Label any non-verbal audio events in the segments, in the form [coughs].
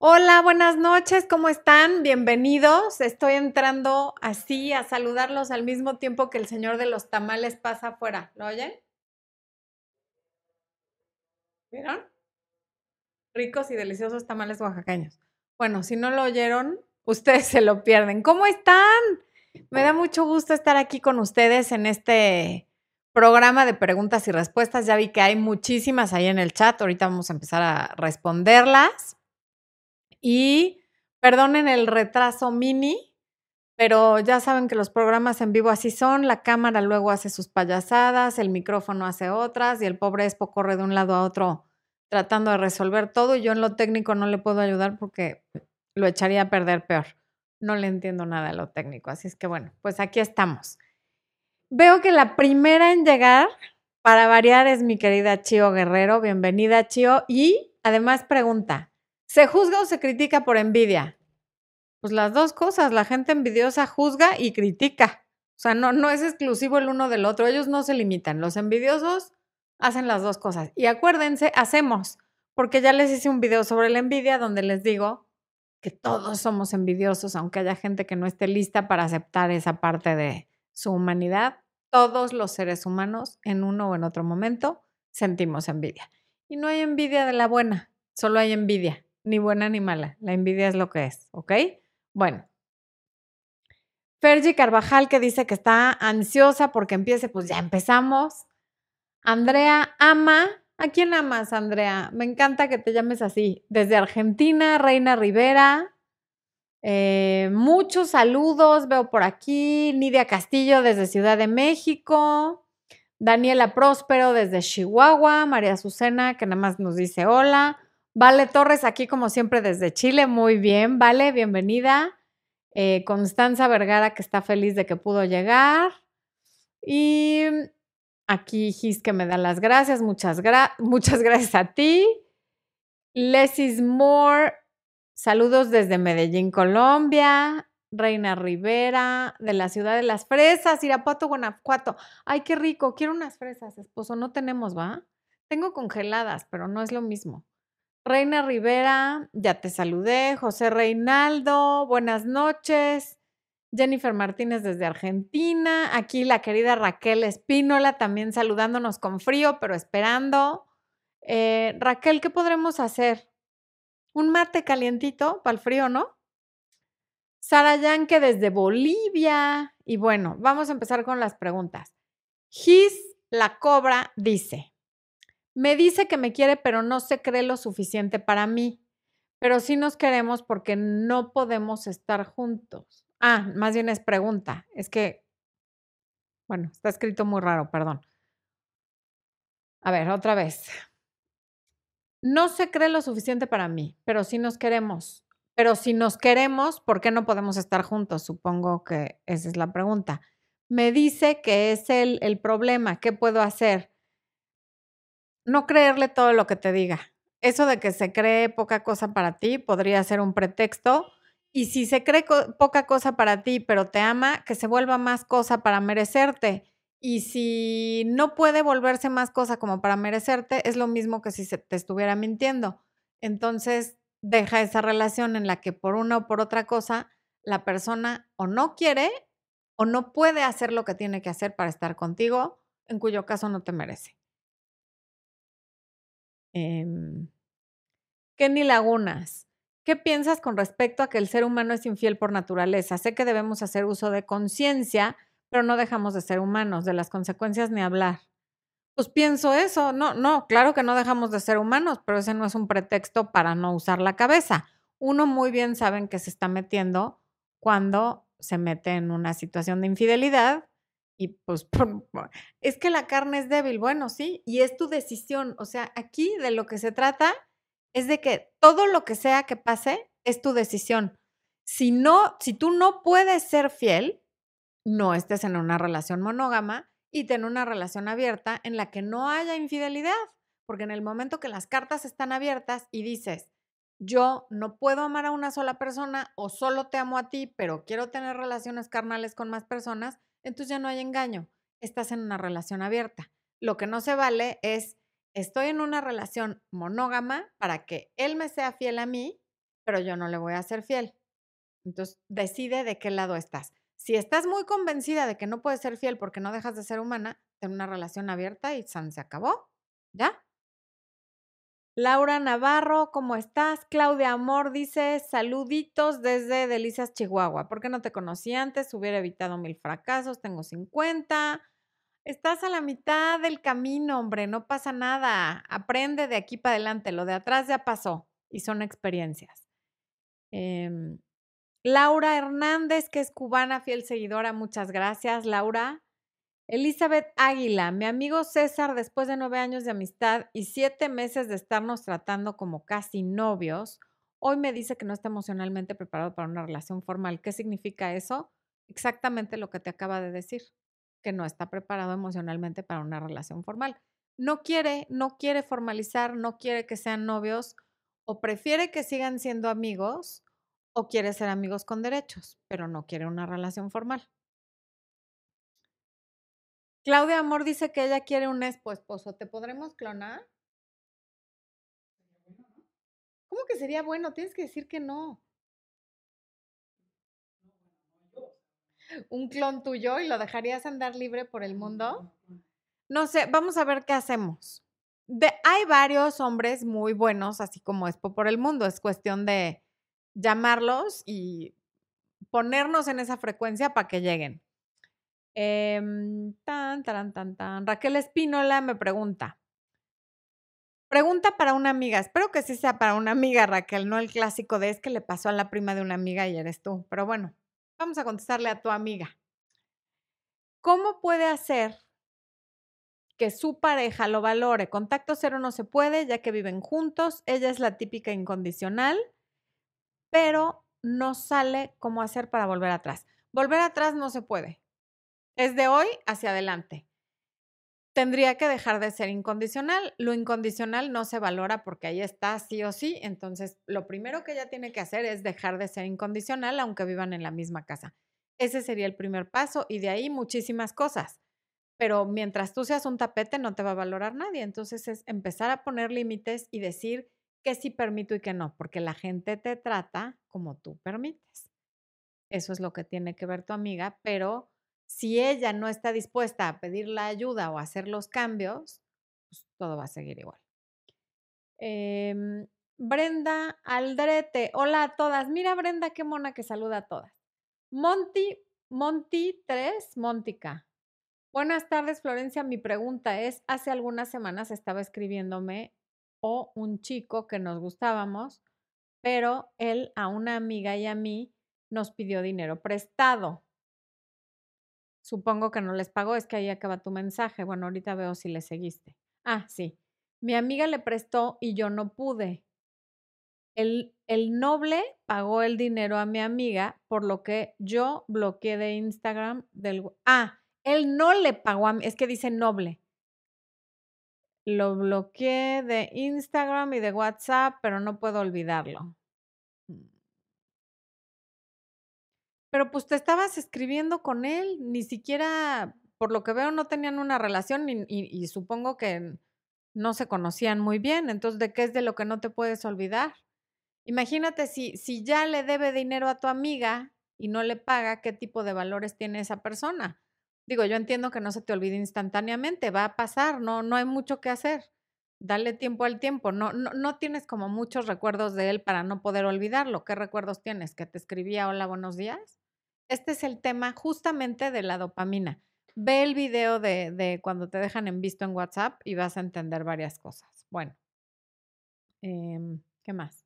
Hola, buenas noches, ¿cómo están? Bienvenidos. Estoy entrando así a saludarlos al mismo tiempo que el señor de los tamales pasa afuera. ¿Lo oyen? ¿Vieron? Ricos y deliciosos tamales oaxaqueños. Bueno, si no lo oyeron, ustedes se lo pierden. ¿Cómo están? Me da mucho gusto estar aquí con ustedes en este programa de preguntas y respuestas. Ya vi que hay muchísimas ahí en el chat. Ahorita vamos a empezar a responderlas. Y perdonen el retraso mini, pero ya saben que los programas en vivo así son. La cámara luego hace sus payasadas, el micrófono hace otras y el pobre Expo corre de un lado a otro tratando de resolver todo y yo en lo técnico no le puedo ayudar porque lo echaría a perder peor. No le entiendo nada a lo técnico. Así es que bueno, pues aquí estamos. Veo que la primera en llegar, para variar, es mi querida Chio Guerrero. Bienvenida, Chio. Y además pregunta, ¿se juzga o se critica por envidia? Pues las dos cosas. La gente envidiosa juzga y critica. O sea, no, no es exclusivo el uno del otro. Ellos no se limitan. Los envidiosos hacen las dos cosas. Y acuérdense, hacemos, porque ya les hice un video sobre la envidia donde les digo que todos somos envidiosos, aunque haya gente que no esté lista para aceptar esa parte de su humanidad. Todos los seres humanos, en uno o en otro momento, sentimos envidia. Y no hay envidia de la buena, solo hay envidia, ni buena ni mala. La envidia es lo que es, ¿ok? Bueno. Fergie Carvajal que dice que está ansiosa porque empiece, pues ya empezamos. Andrea ama. ¿A quién amas, Andrea? Me encanta que te llames así. Desde Argentina, Reina Rivera. Eh, muchos saludos, veo por aquí. Nidia Castillo desde Ciudad de México. Daniela Próspero desde Chihuahua. María Azucena, que nada más nos dice hola. Vale Torres, aquí como siempre desde Chile. Muy bien, Vale, bienvenida. Eh, Constanza Vergara, que está feliz de que pudo llegar. Y Aquí Gis que me da las gracias, muchas, muchas [laughs] gracias a ti. Lesis Moore, saludos desde Medellín, Colombia. Reina Rivera, de la ciudad de las fresas, Irapuato, Guanajuato. Ay, qué rico, quiero unas fresas, esposo. No tenemos, ¿va? Tengo congeladas, pero no es lo mismo. Reina Rivera, ya te saludé. José Reinaldo, buenas noches. Jennifer Martínez desde Argentina. Aquí la querida Raquel Espínola también saludándonos con frío, pero esperando. Eh, Raquel, ¿qué podremos hacer? Un mate calientito para el frío, ¿no? Sara Yanke desde Bolivia. Y bueno, vamos a empezar con las preguntas. Gis la Cobra dice, me dice que me quiere, pero no se cree lo suficiente para mí. Pero sí nos queremos porque no podemos estar juntos. Ah, más bien es pregunta. Es que, bueno, está escrito muy raro, perdón. A ver, otra vez. No se cree lo suficiente para mí, pero si nos queremos. Pero si nos queremos, ¿por qué no podemos estar juntos? Supongo que esa es la pregunta. Me dice que es el, el problema. ¿Qué puedo hacer? No creerle todo lo que te diga. Eso de que se cree poca cosa para ti podría ser un pretexto y si se cree poca cosa para ti, pero te ama, que se vuelva más cosa para merecerte. Y si no puede volverse más cosa como para merecerte, es lo mismo que si se te estuviera mintiendo. Entonces, deja esa relación en la que por una o por otra cosa, la persona o no quiere o no puede hacer lo que tiene que hacer para estar contigo, en cuyo caso no te merece. Em, Kenny Lagunas. ¿Qué piensas con respecto a que el ser humano es infiel por naturaleza? Sé que debemos hacer uso de conciencia, pero no dejamos de ser humanos, de las consecuencias ni hablar. Pues pienso eso, no, no, claro que no dejamos de ser humanos, pero ese no es un pretexto para no usar la cabeza. Uno muy bien sabe en qué se está metiendo cuando se mete en una situación de infidelidad y pues [laughs] es que la carne es débil, bueno, sí, y es tu decisión, o sea, aquí de lo que se trata es de que todo lo que sea que pase es tu decisión. Si no, si tú no puedes ser fiel, no estés en una relación monógama y ten una relación abierta en la que no haya infidelidad, porque en el momento que las cartas están abiertas y dices, yo no puedo amar a una sola persona o solo te amo a ti, pero quiero tener relaciones carnales con más personas, entonces ya no hay engaño, estás en una relación abierta. Lo que no se vale es estoy en una relación monógama para que él me sea fiel a mí, pero yo no le voy a ser fiel. Entonces, decide de qué lado estás. Si estás muy convencida de que no puedes ser fiel porque no dejas de ser humana, ten una relación abierta y San se acabó. ¿Ya? Laura Navarro, ¿cómo estás? Claudia Amor dice, saluditos desde Delicias, Chihuahua. ¿Por qué no te conocí antes? Hubiera evitado mil fracasos, tengo 50. Estás a la mitad del camino, hombre, no pasa nada. Aprende de aquí para adelante, lo de atrás ya pasó y son experiencias. Em, Laura Hernández, que es cubana, fiel seguidora, muchas gracias, Laura. Elizabeth Águila, mi amigo César, después de nueve años de amistad y siete meses de estarnos tratando como casi novios, hoy me dice que no está emocionalmente preparado para una relación formal. ¿Qué significa eso? Exactamente lo que te acaba de decir, que no está preparado emocionalmente para una relación formal. No quiere, no quiere formalizar, no quiere que sean novios o prefiere que sigan siendo amigos o quiere ser amigos con derechos, pero no quiere una relación formal. Claudia Amor dice que ella quiere un esposo. ¿Te podremos clonar? ¿Cómo que sería bueno? Tienes que decir que no. ¿Un clon tuyo y lo dejarías andar libre por el mundo? No sé, vamos a ver qué hacemos. hay varios hombres muy buenos, así como Expo por el mundo. Es cuestión de llamarlos y ponernos en esa frecuencia para que lleguen. Em, tan, tan, tan, tan. Raquel Espínola me pregunta. Pregunta para una amiga. Espero que sí sea para una amiga, Raquel, no el clásico de es que le pasó a la prima de una amiga y eres tú. Pero bueno, vamos a contestarle a tu amiga. ¿Cómo puede hacer que su pareja lo valore? Contacto cero no se puede, ya que viven juntos. Ella es la típica incondicional, pero no sale cómo hacer para volver atrás. Volver atrás no se puede. Es de hoy hacia adelante. Tendría que dejar de ser incondicional. Lo incondicional no se valora porque ahí está sí o sí. Entonces, lo primero que ella tiene que hacer es dejar de ser incondicional aunque vivan en la misma casa. Ese sería el primer paso y de ahí muchísimas cosas. Pero mientras tú seas un tapete no te va a valorar nadie. Entonces es empezar a poner límites y decir que sí permito y que no, porque la gente te trata como tú permites. Eso es lo que tiene que ver tu amiga, pero si ella no está dispuesta a pedir la ayuda o a hacer los cambios, pues todo va a seguir igual. Em, Brenda Aldrete, hola a todas. Mira, Brenda, qué mona que saluda a todas. Monty, Monty 3, Montica. Buenas tardes, Florencia. Mi pregunta es, hace algunas semanas estaba escribiéndome o un chico que nos gustábamos, pero él a una amiga y a mí nos pidió dinero prestado. Supongo que no les pagó, es que ahí acaba tu mensaje. Bueno, ahorita veo si le seguiste. Ah, sí. Mi amiga le prestó y yo no pude. El, el, noble pagó el dinero a mi amiga, por lo que yo bloqueé de Instagram del... Ah, él no le pagó a mí, es que dice noble. Lo bloqueé de Instagram y de WhatsApp, pero no puedo olvidarlo. Pero pues te estabas escribiendo con él, ni siquiera, por lo que veo, no tenían una relación y, supongo que no se conocían muy bien. Entonces, ¿de qué es de lo que no te puedes olvidar? Imagínate si, si ya le debe dinero a tu amiga y no le paga, ¿qué tipo de valores tiene esa persona? Digo, yo entiendo que no se te olvide instantáneamente, va a pasar, no, no hay mucho que hacer. Dale tiempo al tiempo. No, no, no tienes como muchos recuerdos de él para no poder olvidarlo. ¿Qué recuerdos tienes? ¿Que te escribía hola, buenos días? Este es el tema justamente de la dopamina. Ve el video de, cuando te dejan en visto en WhatsApp y vas a entender varias cosas. Bueno, em, ¿qué más?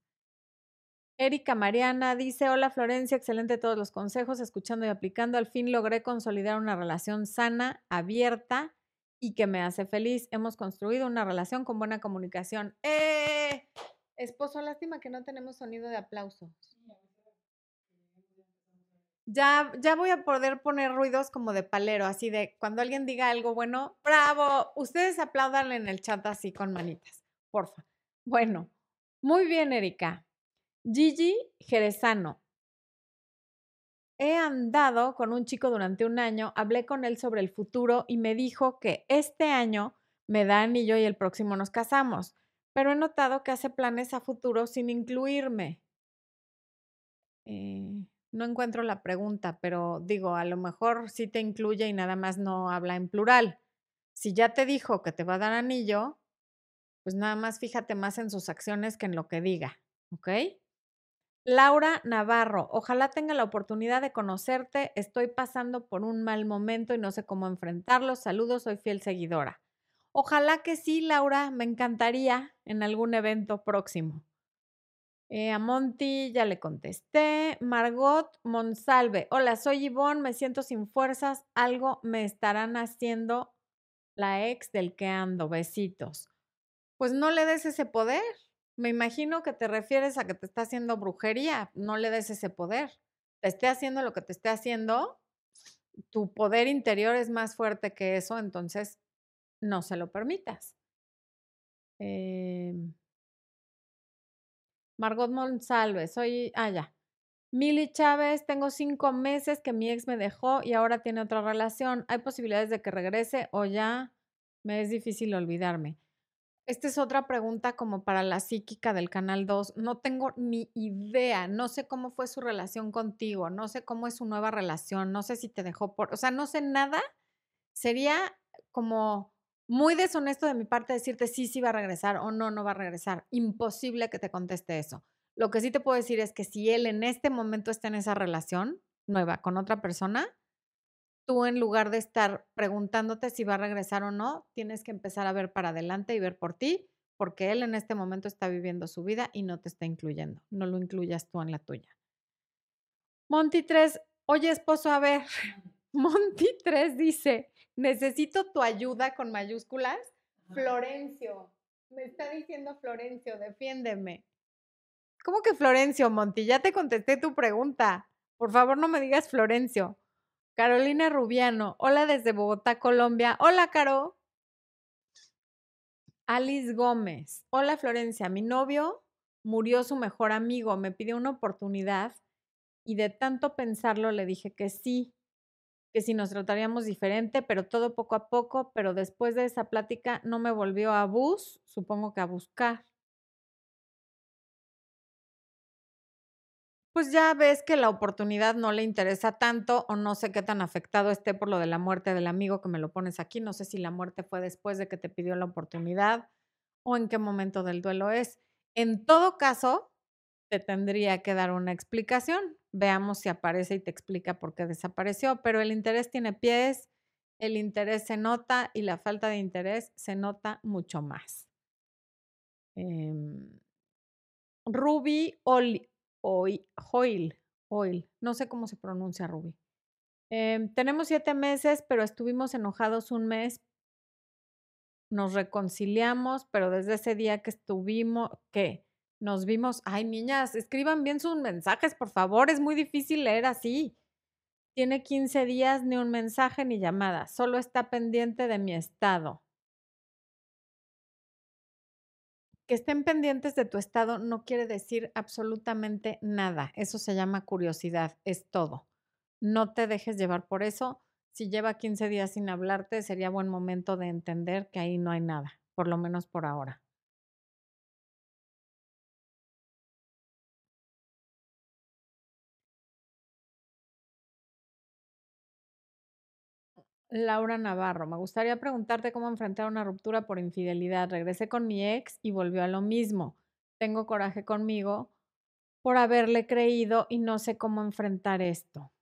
Erika Mariana dice, hola Florencia, excelente todos los consejos, escuchando y aplicando. Al fin logré consolidar una relación sana, abierta y que me hace feliz. Hemos construido una relación con buena comunicación. ¡Eh! Esposo, lástima que no tenemos sonido de aplauso. Ya, ya voy a poder poner ruidos como de palero, así de cuando alguien diga algo bueno, bravo, ustedes aplaudan en el chat así con manitas, porfa. Bueno, muy bien, Erika. Gigi Jerezano. He andado con un chico durante un año, hablé con él sobre el futuro y me dijo que este año me da anillo y el próximo nos casamos, pero he notado que hace planes a futuro sin incluirme. Eh, no encuentro la pregunta, pero digo, a lo mejor sí te incluye y nada más no habla en plural. Si ya te dijo que te va a dar anillo, pues nada más fíjate más en sus acciones que en lo que diga, ¿ok? Laura Navarro, ojalá tenga la oportunidad de conocerte. Estoy pasando por un mal momento y no sé cómo enfrentarlo. Saludos, soy fiel seguidora. Ojalá que sí, Laura, me encantaría en algún evento próximo. Eh, a Monty ya le contesté. Margot Monsalve, hola, soy Ivonne, me siento sin fuerzas. Algo me estarán haciendo la ex del que ando. Besitos. Pues no le des ese poder. Me imagino que te refieres a que te está haciendo brujería. No le des ese poder. Te esté haciendo lo que te esté haciendo. Tu poder interior es más fuerte que eso, entonces no se lo permitas. Em, Margot Monsalve, soy, ah, ya. Mili Chávez, tengo cinco meses que mi ex me dejó y ahora tiene otra relación. ¿Hay posibilidades de que regrese o ya me es difícil olvidarme? Esta es otra pregunta como para la psíquica del Canal 2. No tengo ni idea, no sé cómo fue su relación contigo, no sé cómo es su nueva relación, no sé si te dejó por, o sea, no sé nada. Sería como muy deshonesto de mi parte decirte sí, sí va a regresar o no, no va a regresar. Imposible que te conteste eso. Lo que sí te puedo decir es que si él en este momento está en esa relación nueva con otra persona, tú en lugar de estar preguntándote si va a regresar o no, tienes que empezar a ver para adelante y ver por ti, porque él en este momento está viviendo su vida y no te está incluyendo. No lo incluyas tú en la tuya. Monty 3, oye esposo, a ver, [laughs] Monty 3 dice, necesito tu ayuda con mayúsculas. Florencio, me está diciendo Florencio, defiéndeme. ¿Cómo que Florencio, Monty? Ya te contesté tu pregunta. Por favor, no me digas Florencio. Carolina Rubiano, hola desde Bogotá, Colombia. Hola, Caro. Alice Gómez, hola Florencia, mi novio murió su mejor amigo, me pidió una oportunidad y de tanto pensarlo le dije que sí, que si nos trataríamos diferente, pero todo poco a poco, pero después de esa plática no me volvió a bus, supongo que a buscar. pues ya ves que la oportunidad no le interesa tanto o no sé qué tan afectado esté por lo de la muerte del amigo que me lo pones aquí. No sé si la muerte fue después de que te pidió la oportunidad o en qué momento del duelo es. En todo caso, te tendría que dar una explicación. Veamos si aparece y te explica por qué desapareció, pero el interés tiene pies, el interés se nota y la falta de interés se nota mucho más. Em, Ruby Hoyle, Oil, no sé cómo se pronuncia Ruby. Em, tenemos siete meses, pero estuvimos enojados un mes. Nos reconciliamos, pero desde ese día que estuvimos, que nos vimos, ay niñas, escriban bien sus mensajes, por favor, es muy difícil leer así. Tiene 15 días, ni un mensaje ni llamada, solo está pendiente de mi estado. que estén pendientes de tu estado no quiere decir absolutamente nada. Eso se llama curiosidad, es todo. No te dejes llevar por eso. Si lleva 15 días sin hablarte, sería buen momento de entender que ahí no hay nada, por lo menos por ahora. Laura Navarro, me gustaría preguntarte cómo enfrentar una ruptura por infidelidad. Regresé con mi ex y volvió a lo mismo. Tengo coraje conmigo por haberle creído y no sé cómo enfrentar esto.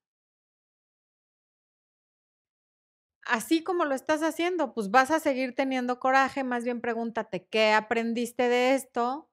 Así como lo estás haciendo, pues vas a seguir teniendo coraje, más bien pregúntate, ¿qué aprendiste de esto?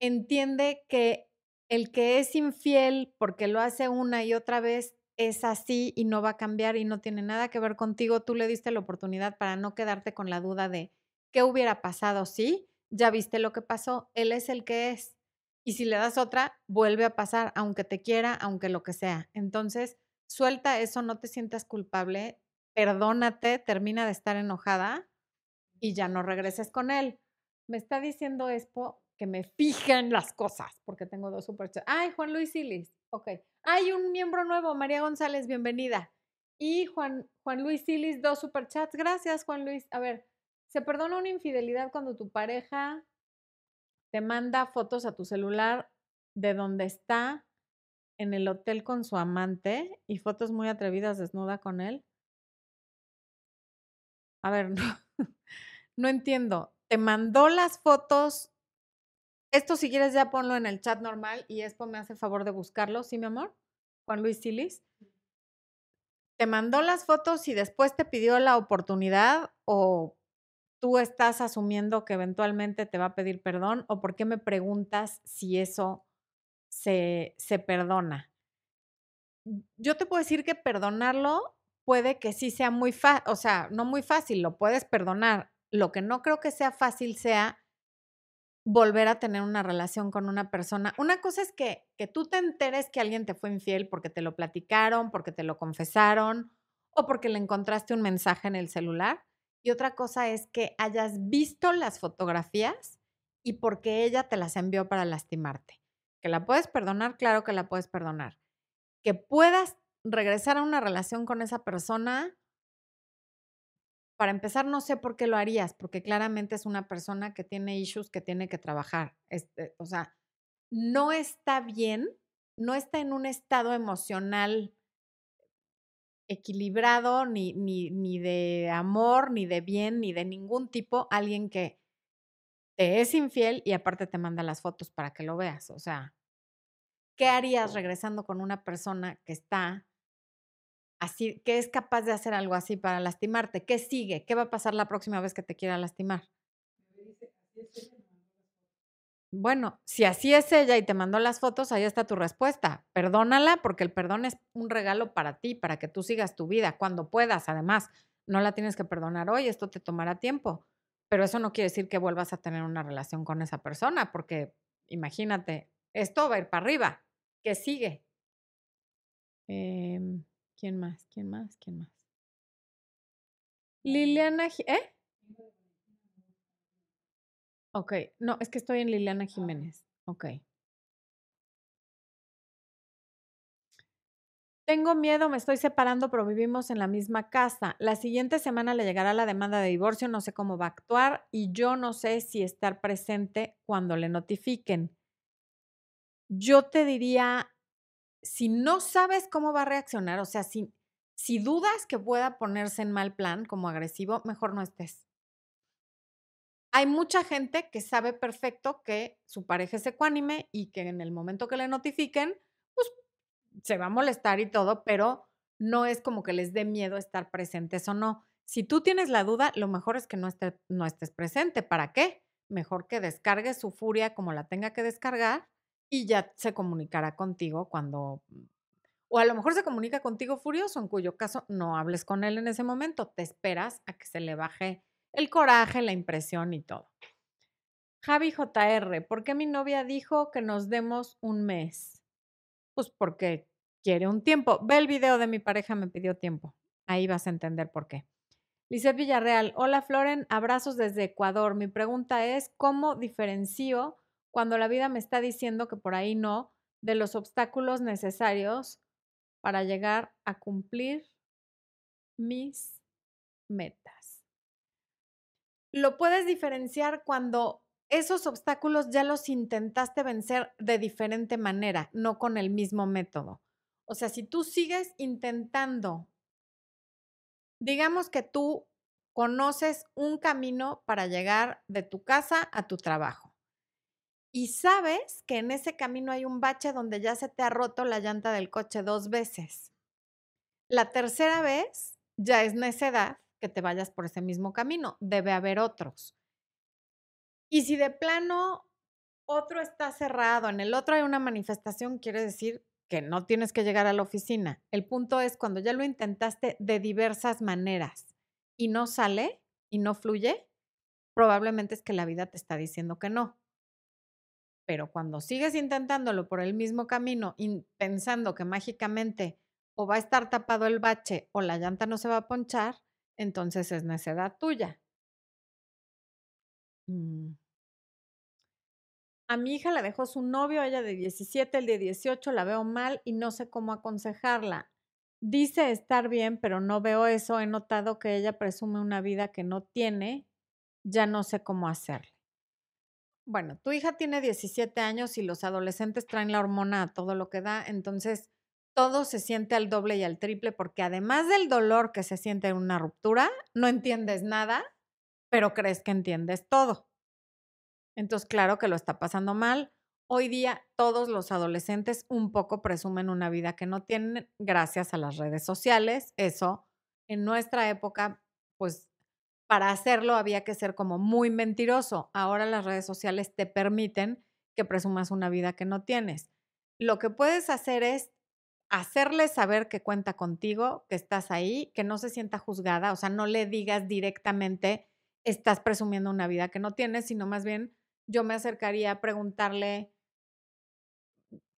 Entiende que el que es infiel porque lo hace una y otra vez es así y no va a cambiar y no tiene nada que ver contigo, tú le diste la oportunidad para no quedarte con la duda de qué hubiera pasado, ¿sí? Ya viste lo que pasó, él es el que es. Y si le das otra, vuelve a pasar, aunque te quiera, aunque lo que sea. Entonces, suelta eso, no te sientas culpable, perdónate, termina de estar enojada y ya no regreses con él. Me está diciendo Expo que me fijen las cosas, porque tengo dos superchats. Ay, Juan Luis Silis. Ok. Hay un miembro nuevo, María González, bienvenida. Y Juan, Juan Luis Silis, dos superchats. Gracias, Juan Luis. A ver, ¿se perdona una infidelidad cuando tu pareja te manda fotos a tu celular de dónde está en el hotel con su amante y fotos muy atrevidas desnuda con él. A ver, [laughs] no, no entiendo. Te mandó las fotos. Esto si quieres ya ponlo en el chat normal y esto me hace favor de buscarlo, ¿sí, mi amor? Juan Luis Silis. ¿Te mandó las fotos y después te pidió la oportunidad o tú estás asumiendo que eventualmente te va a pedir perdón o por qué me preguntas si eso se, se perdona? Yo te puedo decir que perdonarlo puede que sí sea muy fácil, o sea, no muy fácil, lo puedes perdonar. Lo que no creo que sea fácil sea volver a tener una relación con una persona. Una cosa es que, que tú te enteres que alguien te fue infiel porque te lo platicaron, porque te lo confesaron o porque le encontraste un mensaje en el celular. Y otra cosa es que hayas visto las fotografías y porque ella te las envió para lastimarte. Que la puedes perdonar, claro que la puedes perdonar. Que puedas regresar a una relación con esa persona, para empezar, no sé por qué lo harías, porque claramente es una persona que tiene issues que tiene que trabajar. Este, o sea, no está bien, no está en un estado emocional equilibrado, ni, ni, ni de amor, ni de bien, ni de ningún tipo, alguien que te es infiel y aparte te manda las fotos para que lo veas. O sea, ¿qué harías regresando con una persona que está así, que es capaz de hacer algo así para lastimarte? ¿Qué sigue? ¿Qué va a pasar la próxima vez que te quiera lastimar? Bueno, si así es ella y te mandó las fotos, ahí está tu respuesta. Perdónala porque el perdón es un regalo para ti, para que tú sigas tu vida cuando puedas. Además, no la tienes que perdonar hoy, esto te tomará tiempo. Pero eso no quiere decir que vuelvas a tener una relación con esa persona, porque imagínate, esto va a ir para arriba. ¿Qué sigue? Em, ¿Quién más? ¿Quién más? ¿Quién más? Liliana, ¿eh? Ok, no, es que estoy en Liliana Jiménez. Ok. Tengo miedo, me estoy separando, pero vivimos en la misma casa. La siguiente semana le llegará la demanda de divorcio, no sé cómo va a actuar y yo no sé si estar presente cuando le notifiquen. Yo te diría, si no sabes cómo va a reaccionar, o sea, si, si dudas que pueda ponerse en mal plan como agresivo, mejor no estés hay mucha gente que sabe perfecto que su pareja es ecuánime y que en el momento que le notifiquen, pues se va a molestar y todo, pero no es como que les dé miedo estar presentes o no. Si tú tienes la duda, lo mejor es que no, esté, no estés presente. ¿Para qué? Mejor que descargue su furia como la tenga que descargar y ya se comunicará contigo cuando... O a lo mejor se comunica contigo furioso, en cuyo caso no hables con él en ese momento, te esperas a que se le baje el coraje, la impresión y todo. Javi JR, ¿por qué mi novia dijo que nos demos un mes? Pues porque quiere un tiempo. Ve el video de mi pareja, me pidió tiempo. Ahí vas a entender por qué. Lice Villarreal, hola Floren, abrazos desde Ecuador. Mi pregunta es, ¿cómo diferencio cuando la vida me está diciendo que por ahí no, de los obstáculos necesarios para llegar a cumplir mis metas? lo puedes diferenciar cuando esos obstáculos ya los intentaste vencer de diferente manera, no con el mismo método. O sea, si tú sigues intentando, digamos que tú conoces un camino para llegar de tu casa a tu trabajo y sabes que en ese camino hay un bache donde ya se te ha roto la llanta del coche dos veces. La tercera vez ya es necedad que te vayas por ese mismo camino, debe haber otros. Y si de plano otro está cerrado, en el otro hay una manifestación, quiere decir que no tienes que llegar a la oficina. El punto es cuando ya lo intentaste de diversas maneras y no sale y no fluye, probablemente es que la vida te está diciendo que no. Pero cuando sigues intentándolo por el mismo camino pensando que mágicamente o va a estar tapado el bache o la llanta no se va a ponchar, entonces es necedad tuya. Mm. A mi hija la dejó su novio, ella de 17, el de 18, la veo mal y no sé cómo aconsejarla. Dice estar bien, pero no veo eso. He notado que ella presume una vida que no tiene. Ya no sé cómo hacerle. Bueno, tu hija tiene 17 años y los adolescentes traen la hormona a todo lo que da, entonces todo se siente al doble y al triple porque además del dolor que se siente en una ruptura, no entiendes nada, pero crees que entiendes todo. Entonces, claro que lo está pasando mal. Hoy día todos los adolescentes un poco presumen una vida que no tienen gracias a las redes sociales. Eso en nuestra época, pues para hacerlo había que ser como muy mentiroso. Ahora las redes sociales te permiten que presumas una vida que no tienes. Lo que puedes hacer es hacerle saber que cuenta contigo, que estás ahí, que no se sienta juzgada, o sea, no le digas directamente, estás presumiendo una vida que no tienes, sino más bien yo me acercaría a preguntarle,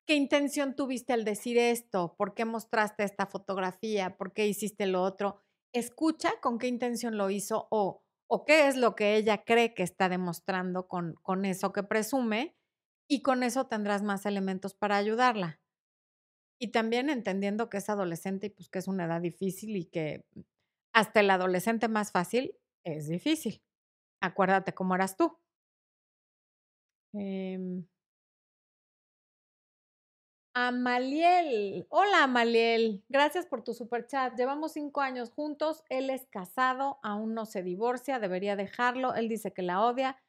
¿qué intención tuviste al decir esto? ¿Por qué mostraste esta fotografía? ¿Por qué hiciste lo otro? Escucha con qué intención lo hizo o, o qué es lo que ella cree que está demostrando con, con eso que presume y con eso tendrás más elementos para ayudarla. Y también entendiendo que es adolescente y pues que es una edad difícil y que hasta el adolescente más fácil es difícil. Acuérdate cómo eras tú. Em Amaliel. Hola, Amaliel. Gracias por tu super chat. Llevamos cinco años juntos. Él es casado, aún no se divorcia, debería dejarlo. Él dice que la odia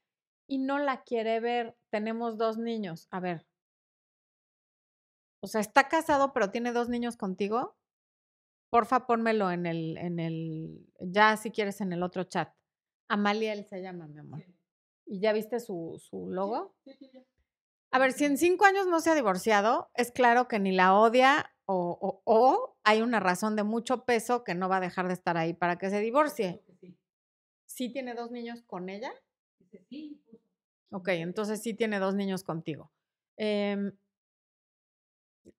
y no la quiere ver. Tenemos dos niños. A ver, o sea, está casado, pero tiene dos niños contigo. Porfa, pónmelo en el, en el, ya si quieres en el otro chat. Amaliel se llama, mi amor. ¿Y ya viste su, su logo? A ver, si en cinco años no se ha divorciado, es claro que ni la odia o, o, o, hay una razón de mucho peso que no va a dejar de estar ahí para que se divorcie. ¿Sí tiene dos niños con ella? Sí. Ok, entonces sí tiene dos niños contigo. Eh,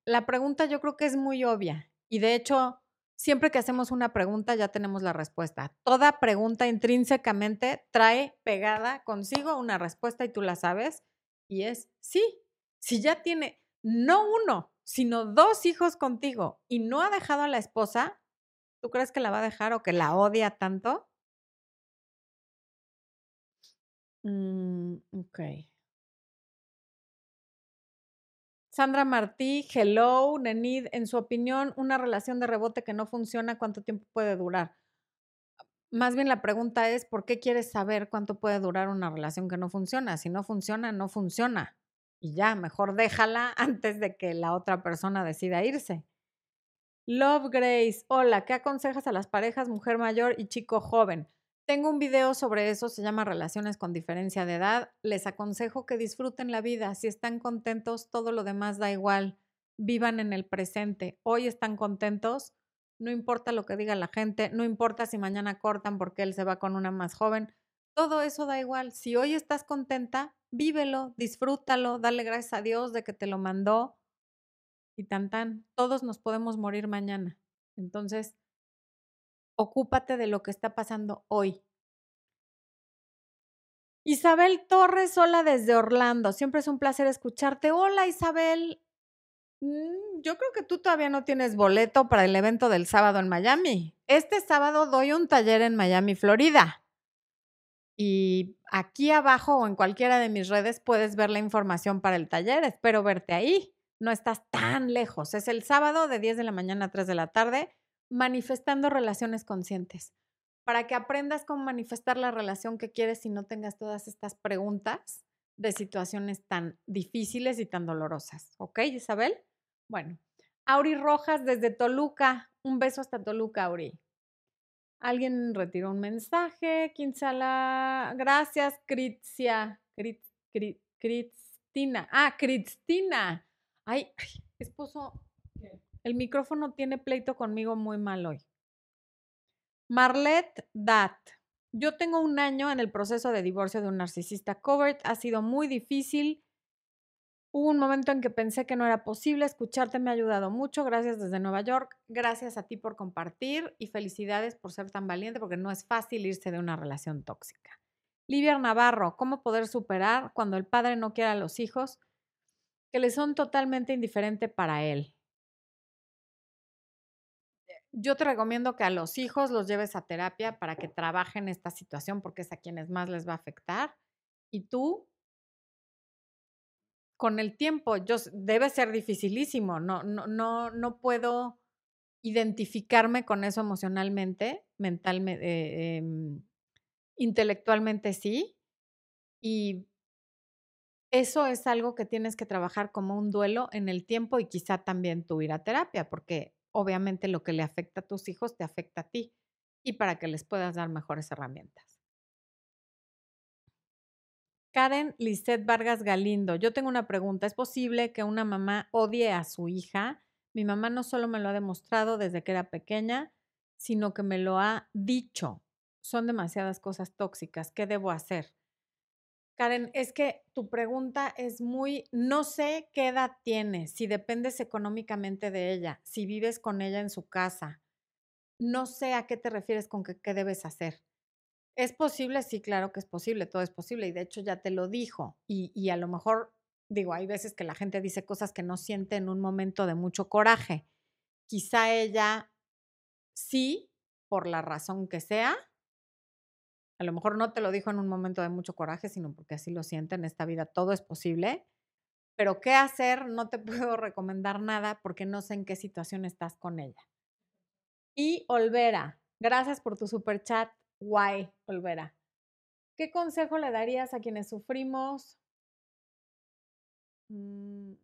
la pregunta yo creo que es muy obvia y de hecho, siempre que hacemos una pregunta ya tenemos la respuesta. Toda pregunta intrínsecamente trae pegada consigo una respuesta y tú la sabes y es sí. Si ya tiene no uno, sino dos hijos contigo y no ha dejado a la esposa, ¿tú crees que la va a dejar o que la odia tanto? Mm, ok. Sandra Martí, hello, Nenid, en su opinión, una relación de rebote que no funciona, ¿cuánto tiempo puede durar? Más bien la pregunta es, ¿por qué quieres saber cuánto puede durar una relación que no funciona? Si no funciona, no funciona. Y ya, mejor déjala [laughs] antes de que la otra persona decida irse. Love Grace, hola, ¿qué aconsejas a las parejas mujer mayor y chico joven? Tengo un video sobre eso, se llama Relaciones con diferencia de edad. Les aconsejo que disfruten la vida. Si están contentos, todo lo demás da igual. Vivan en el presente. Hoy están contentos, no importa lo que diga la gente, no importa si mañana cortan porque él se va con una más joven. Todo eso da igual. Si hoy estás contenta, vívelo, disfrútalo, dale gracias a Dios de que te lo mandó. Y tan tan, todos nos podemos morir mañana. Entonces, ocúpate de lo que está pasando hoy. Isabel Torres, hola desde Orlando. Siempre es un placer escucharte. Hola Isabel. Mm, yo creo que tú todavía no tienes boleto para el evento del sábado en Miami. Este sábado doy un taller en Miami, Florida. Y aquí abajo o en cualquiera de mis redes puedes ver la información para el taller. Espero verte ahí. No estás tan lejos. Es el sábado de 10 de la mañana a 3 de la tarde manifestando relaciones conscientes, para que aprendas cómo manifestar la relación que quieres y no tengas todas estas preguntas de situaciones tan difíciles y tan dolorosas. ¿Ok, Isabel? Bueno, Auri Rojas desde Toluca. Un beso hasta Toluca, Auri. Alguien retiró un mensaje. Quinsala, gracias, Critzia. Cristina. Ah, Cristina. Ay, ay, esposo, el micrófono tiene pleito conmigo muy mal hoy. Marlet Dat. Yo tengo un año en el proceso de divorcio de un narcisista covert. Ha sido muy difícil. Hubo un momento en que pensé que no era posible. Escucharte me ha ayudado mucho. Gracias desde Nueva York. Gracias a ti por compartir y felicidades por ser tan valiente porque no es fácil irse de una relación tóxica. Livia Navarro, ¿cómo poder superar cuando el padre no quiere a los hijos que le son totalmente indiferente para él? Yo te recomiendo que a los hijos los lleves a terapia para que trabajen esta situación porque es a quienes más les va a afectar. Y tú con el tiempo, yo debe ser dificilísimo, no, no, no, no puedo identificarme con eso emocionalmente, mentalmente, eh, em, intelectualmente sí, y eso es algo que tienes que trabajar como un duelo en el tiempo y quizá también tú ir a terapia, porque obviamente lo que le afecta a tus hijos te afecta a ti y para que les puedas dar mejores herramientas. Karen Lisette Vargas Galindo, yo tengo una pregunta. ¿Es posible que una mamá odie a su hija? Mi mamá no solo me lo ha demostrado desde que era pequeña, sino que me lo ha dicho. Son demasiadas cosas tóxicas. ¿Qué debo hacer? Karen, es que tu pregunta es muy, no sé qué edad tienes, si dependes económicamente de ella, si vives con ella en su casa. No sé a qué te refieres con qué debes hacer. ¿Es posible? Sí, claro que es posible, todo es posible y de hecho ya te lo dijo y, y a lo mejor, digo, hay veces que la gente dice cosas que no siente en un momento de mucho coraje. Quizá ella sí, por la razón que sea, a lo mejor no te lo dijo en un momento de mucho coraje, sino porque así lo siente en esta vida, todo es posible. Pero qué hacer, no te [laughs] puedo recomendar nada porque no sé en qué situación estás con ella. Y Olvera, gracias por tu super chat. Guay, Olvera. ¿Qué consejo le darías a quienes sufrimos? Mm.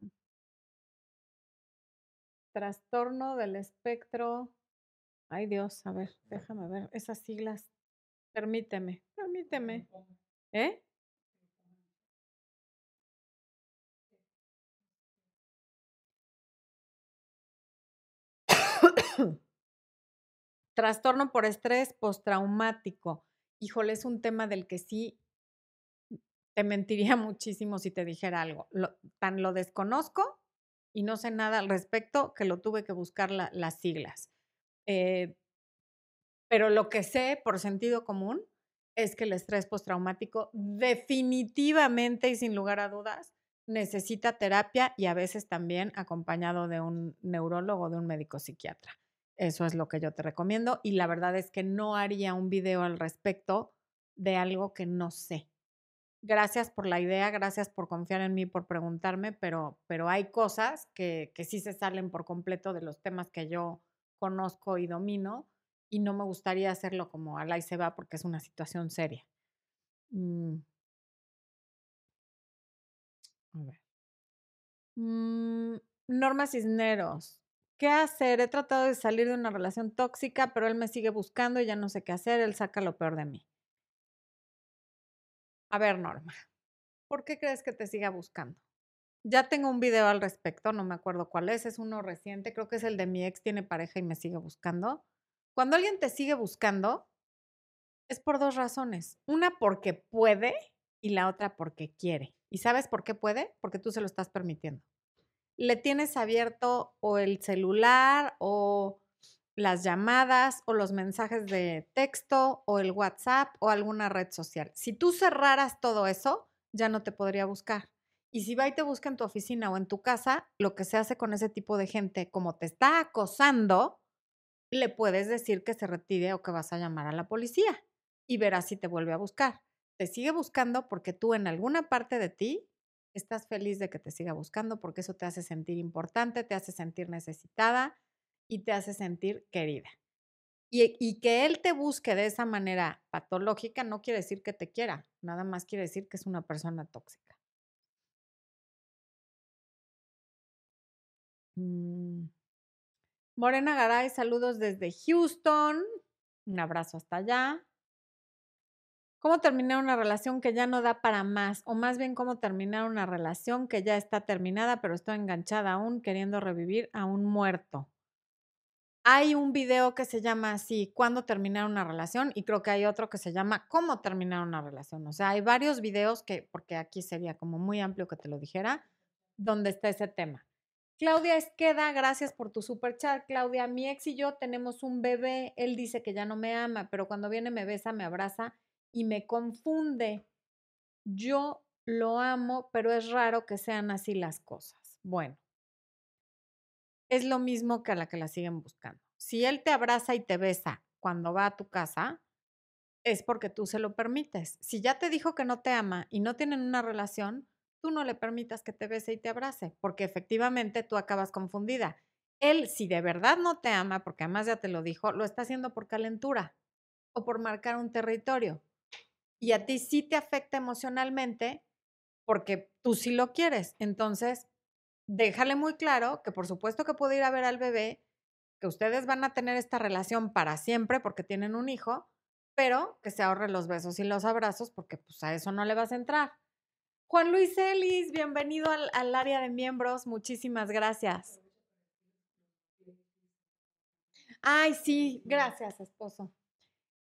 trastorno del espectro. Ay Dios, a ver, déjame ver esas siglas. Permíteme, permíteme. ¿Eh? [coughs] Trastorno por estrés postraumático. Híjole, es un tema del que sí te mentiría [laughs] muchísimo si te dijera algo. tan lo desconozco y no sé nada al respecto que lo tuve que buscar las siglas. Eh, pero lo que sé por sentido común es que el estrés postraumático definitivamente y sin lugar a dudas necesita terapia y a veces también acompañado de un neurólogo de un médico psiquiatra. Eso es lo que yo te recomiendo y la verdad es que no haría un video al respecto de algo que no sé. Gracias por la idea, gracias por confiar en mí, por preguntarme, pero, pero hay cosas que, que sí se salen por completo de los temas que yo conozco y domino y no me gustaría hacerlo como a la y se va porque es una situación seria. Mm. A ver. Mm, Norma Cisneros. ¿Qué hacer? He tratado de salir de una relación tóxica, pero él me sigue buscando y ya no sé qué hacer. Él saca lo peor de mí. A ver, Norma, ¿por qué crees que te siga buscando? Ya tengo un video al respecto, no me acuerdo cuál es, es uno reciente, creo que es el de mi ex tiene pareja y me sigue buscando. Cuando alguien te sigue buscando, es por dos razones. Una porque puede y la otra porque quiere. ¿Y sabes por qué puede? Porque tú se lo estás permitiendo. Le tienes abierto o el celular o las llamadas o los mensajes de texto o el WhatsApp o alguna red social. Si tú cerraras todo eso, ya no te podría buscar. Y si va y te busca en tu oficina o en tu casa, lo que se hace con ese tipo de gente, como te está acosando, le puedes decir que se retire o que vas a llamar a la policía y verás si te vuelve a buscar. Te sigue buscando porque tú en alguna parte de ti estás feliz de que te siga buscando porque eso te hace sentir importante, te hace sentir necesitada y te hace sentir querida. Y, que él te busque de esa manera patológica no quiere decir que te quiera, nada más quiere decir que es una persona tóxica. Mm. Morena Garay, saludos desde Houston. Un abrazo hasta allá. ¿Cómo terminar una relación que ya no da para más? O más bien, ¿cómo terminar una relación que ya está terminada, pero estoy enganchada aún, queriendo revivir a un muerto? Hay un video que se llama así, ¿cuándo terminar una relación? Y creo que hay otro que se llama ¿cómo terminar una relación? O sea, hay varios videos que, porque aquí sería como muy amplio que te lo dijera, donde está ese tema. Claudia Esqueda, gracias por tu super chat. Claudia, mi ex y yo tenemos un bebé. Él dice que ya no me ama, pero cuando viene me besa, me abraza y me confunde. Yo lo amo, pero es raro que sean así las cosas. Bueno, es lo mismo que a la que la siguen buscando. Si él te abraza y te besa cuando va a tu casa, es porque tú se lo permites. Si ya te dijo que no te ama y no tienen una relación, tú no le permitas que te bese y te abrace, porque efectivamente tú acabas confundida. Él, si de verdad no te ama, porque además ya te lo dijo, lo está haciendo por calentura o por marcar un territorio. Y a ti sí te afecta emocionalmente porque tú sí lo quieres. Entonces, déjale muy claro que por supuesto que puede ir a ver al bebé, que ustedes van a tener esta relación para siempre porque tienen un hijo, pero que se ahorre los besos y los abrazos porque pues a eso no le vas a entrar. Juan Luis Ellis, bienvenido al, área de miembros, muchísimas gracias. Ay, sí, gracias, esposo.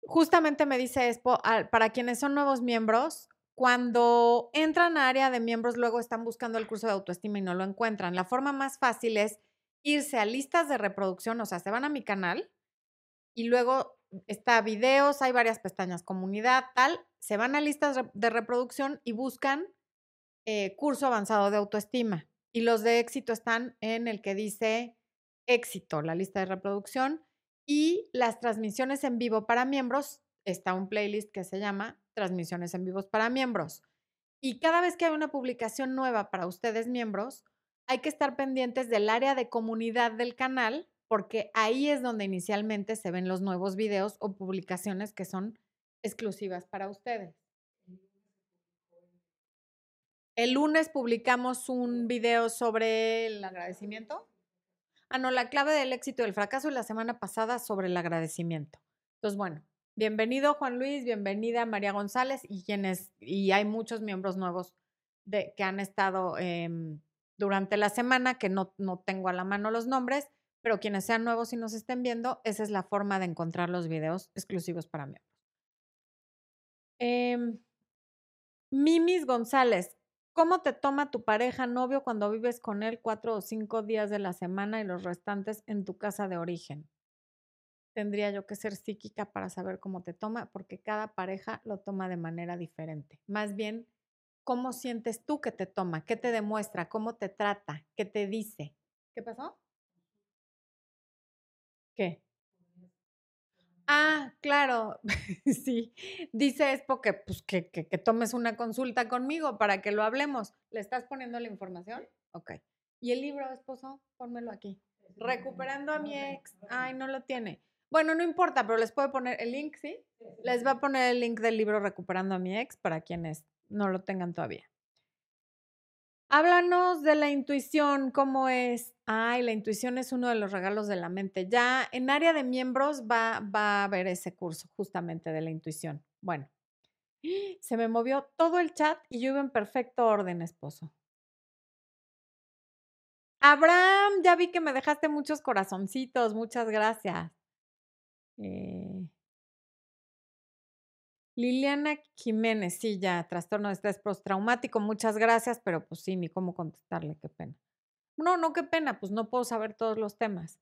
Justamente me dice Expo, para quienes son nuevos miembros, cuando entran a área de miembros, luego están buscando el curso de autoestima y no lo encuentran. La forma más fácil es irse a listas de reproducción, o sea, se van a mi canal y luego está videos, hay varias pestañas, comunidad, tal, se van a listas de reproducción y buscan eh, curso avanzado de autoestima. Y los de éxito están en el que dice éxito, la lista de reproducción. Y las transmisiones en vivo para miembros, está un playlist que se llama Transmisiones en vivos para miembros. Y cada vez que hay una publicación nueva para ustedes miembros, hay que estar pendientes del área de comunidad del canal, porque ahí es donde inicialmente se ven los nuevos videos o publicaciones que son exclusivas para ustedes. El lunes publicamos un video sobre el agradecimiento. Ah, no, la clave del éxito y el fracaso y la semana pasada sobre el agradecimiento. Entonces, bueno, bienvenido Juan Luis, bienvenida María González y quienes, y hay muchos miembros nuevos que han estado em, durante la semana, que no, no tengo a la mano los nombres, pero quienes sean nuevos y nos estén viendo, esa es la forma de encontrar los videos exclusivos para miembros. Em, Mimis González, ¿Cómo te toma tu pareja novio cuando vives con él cuatro o cinco días de la semana y los restantes en tu casa de origen? Tendría yo que ser psíquica para saber cómo te toma, porque cada pareja lo toma de manera diferente. Más bien, ¿cómo sientes tú que te toma? ¿Qué te demuestra? ¿Cómo te trata? ¿Qué te dice? ¿Qué pasó? ¿Qué? Ah, claro, [laughs] sí. Dice es porque, pues, que, que, tomes una consulta conmigo para que lo hablemos. ¿Le estás poniendo la información? Ok. ¿Y el libro, esposo? Pónmelo aquí. Recuperando a mi ex. Ay, no lo tiene. Bueno, no importa, pero les puedo poner el link, ¿sí? Les va a poner el link del libro Recuperando a mi ex para quienes no lo tengan todavía. Háblanos de la intuición, ¿cómo es? Ay, la intuición es uno de los regalos de la mente. Ya en área de miembros va, va a haber ese curso justamente de la intuición. Bueno, se me movió todo el chat y yo iba en perfecto orden, esposo. Abraham, ya vi que me dejaste muchos corazoncitos, muchas gracias. Eh, Liliana Jiménez, sí, ya, trastorno de estrés postraumático, muchas gracias, pero pues sí, ni cómo contestarle, qué pena. No, no, qué pena, pues no puedo saber todos los temas.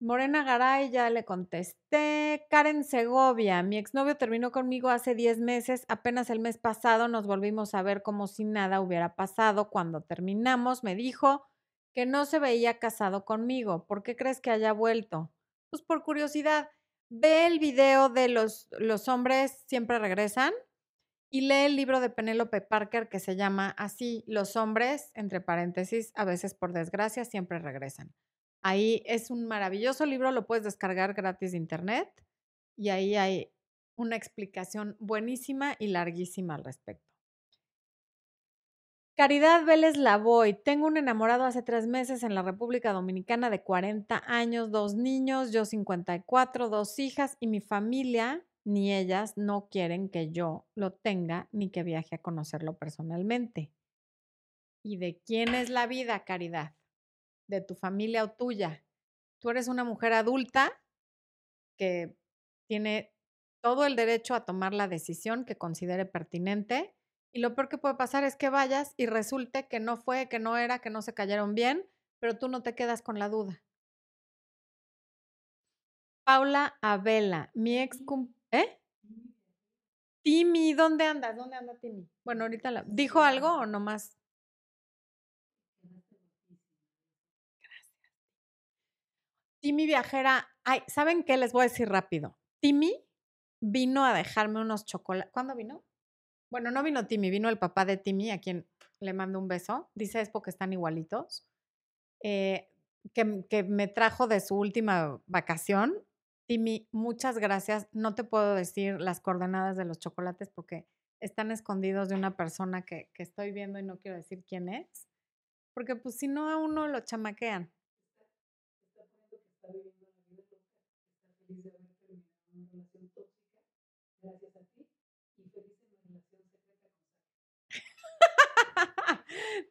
Morena Garay, ya le contesté. Karen Segovia, mi exnovio terminó conmigo hace 10 meses, apenas el mes pasado nos volvimos a ver como si nada hubiera pasado. Cuando terminamos, me dijo que no se veía casado conmigo. ¿Por qué crees que haya vuelto? Pues por curiosidad ve el video de los, los hombres siempre regresan y lee el libro de Penélope Parker que se llama así, Los hombres, entre paréntesis, a veces por desgracia, siempre regresan. Ahí es un maravilloso libro, lo puedes descargar gratis de internet y ahí hay una explicación buenísima y larguísima al respecto. Caridad Vélez Lavoy. Tengo un enamorado hace tres meses en la República Dominicana de 40 años, dos niños, yo 54, dos hijas y mi familia, ni ellas, no quieren que yo lo tenga ni que viaje a conocerlo personalmente. ¿Y de quién es la vida, Caridad? ¿De tu familia o tuya? Tú eres una mujer adulta que tiene todo el derecho a tomar la decisión que considere pertinente y lo peor que puede pasar es que vayas y resulte que no fue, que no era, que no se cayeron bien, pero tú no te quedas con la duda. Paula Abela, mi ex... ¿Eh? Timmy, ¿dónde andas? ¿Dónde anda Timmy? Bueno, ahorita la... ¿Dijo algo o no más? Gracias. Timmy viajera. Ay, ¿saben qué? Les voy a decir rápido. Timmy vino a dejarme unos chocolates. ¿Cuándo vino? Bueno, no vino Timmy, vino el papá de Timmy, a quien le mando un beso, dice es porque están igualitos, eh, que, me trajo de su última vacación. Timmy, muchas gracias. No te puedo decir las coordenadas de los chocolates porque están escondidos de una persona que, estoy viendo y no quiero decir quién es, porque pues si no a uno lo chamaquean.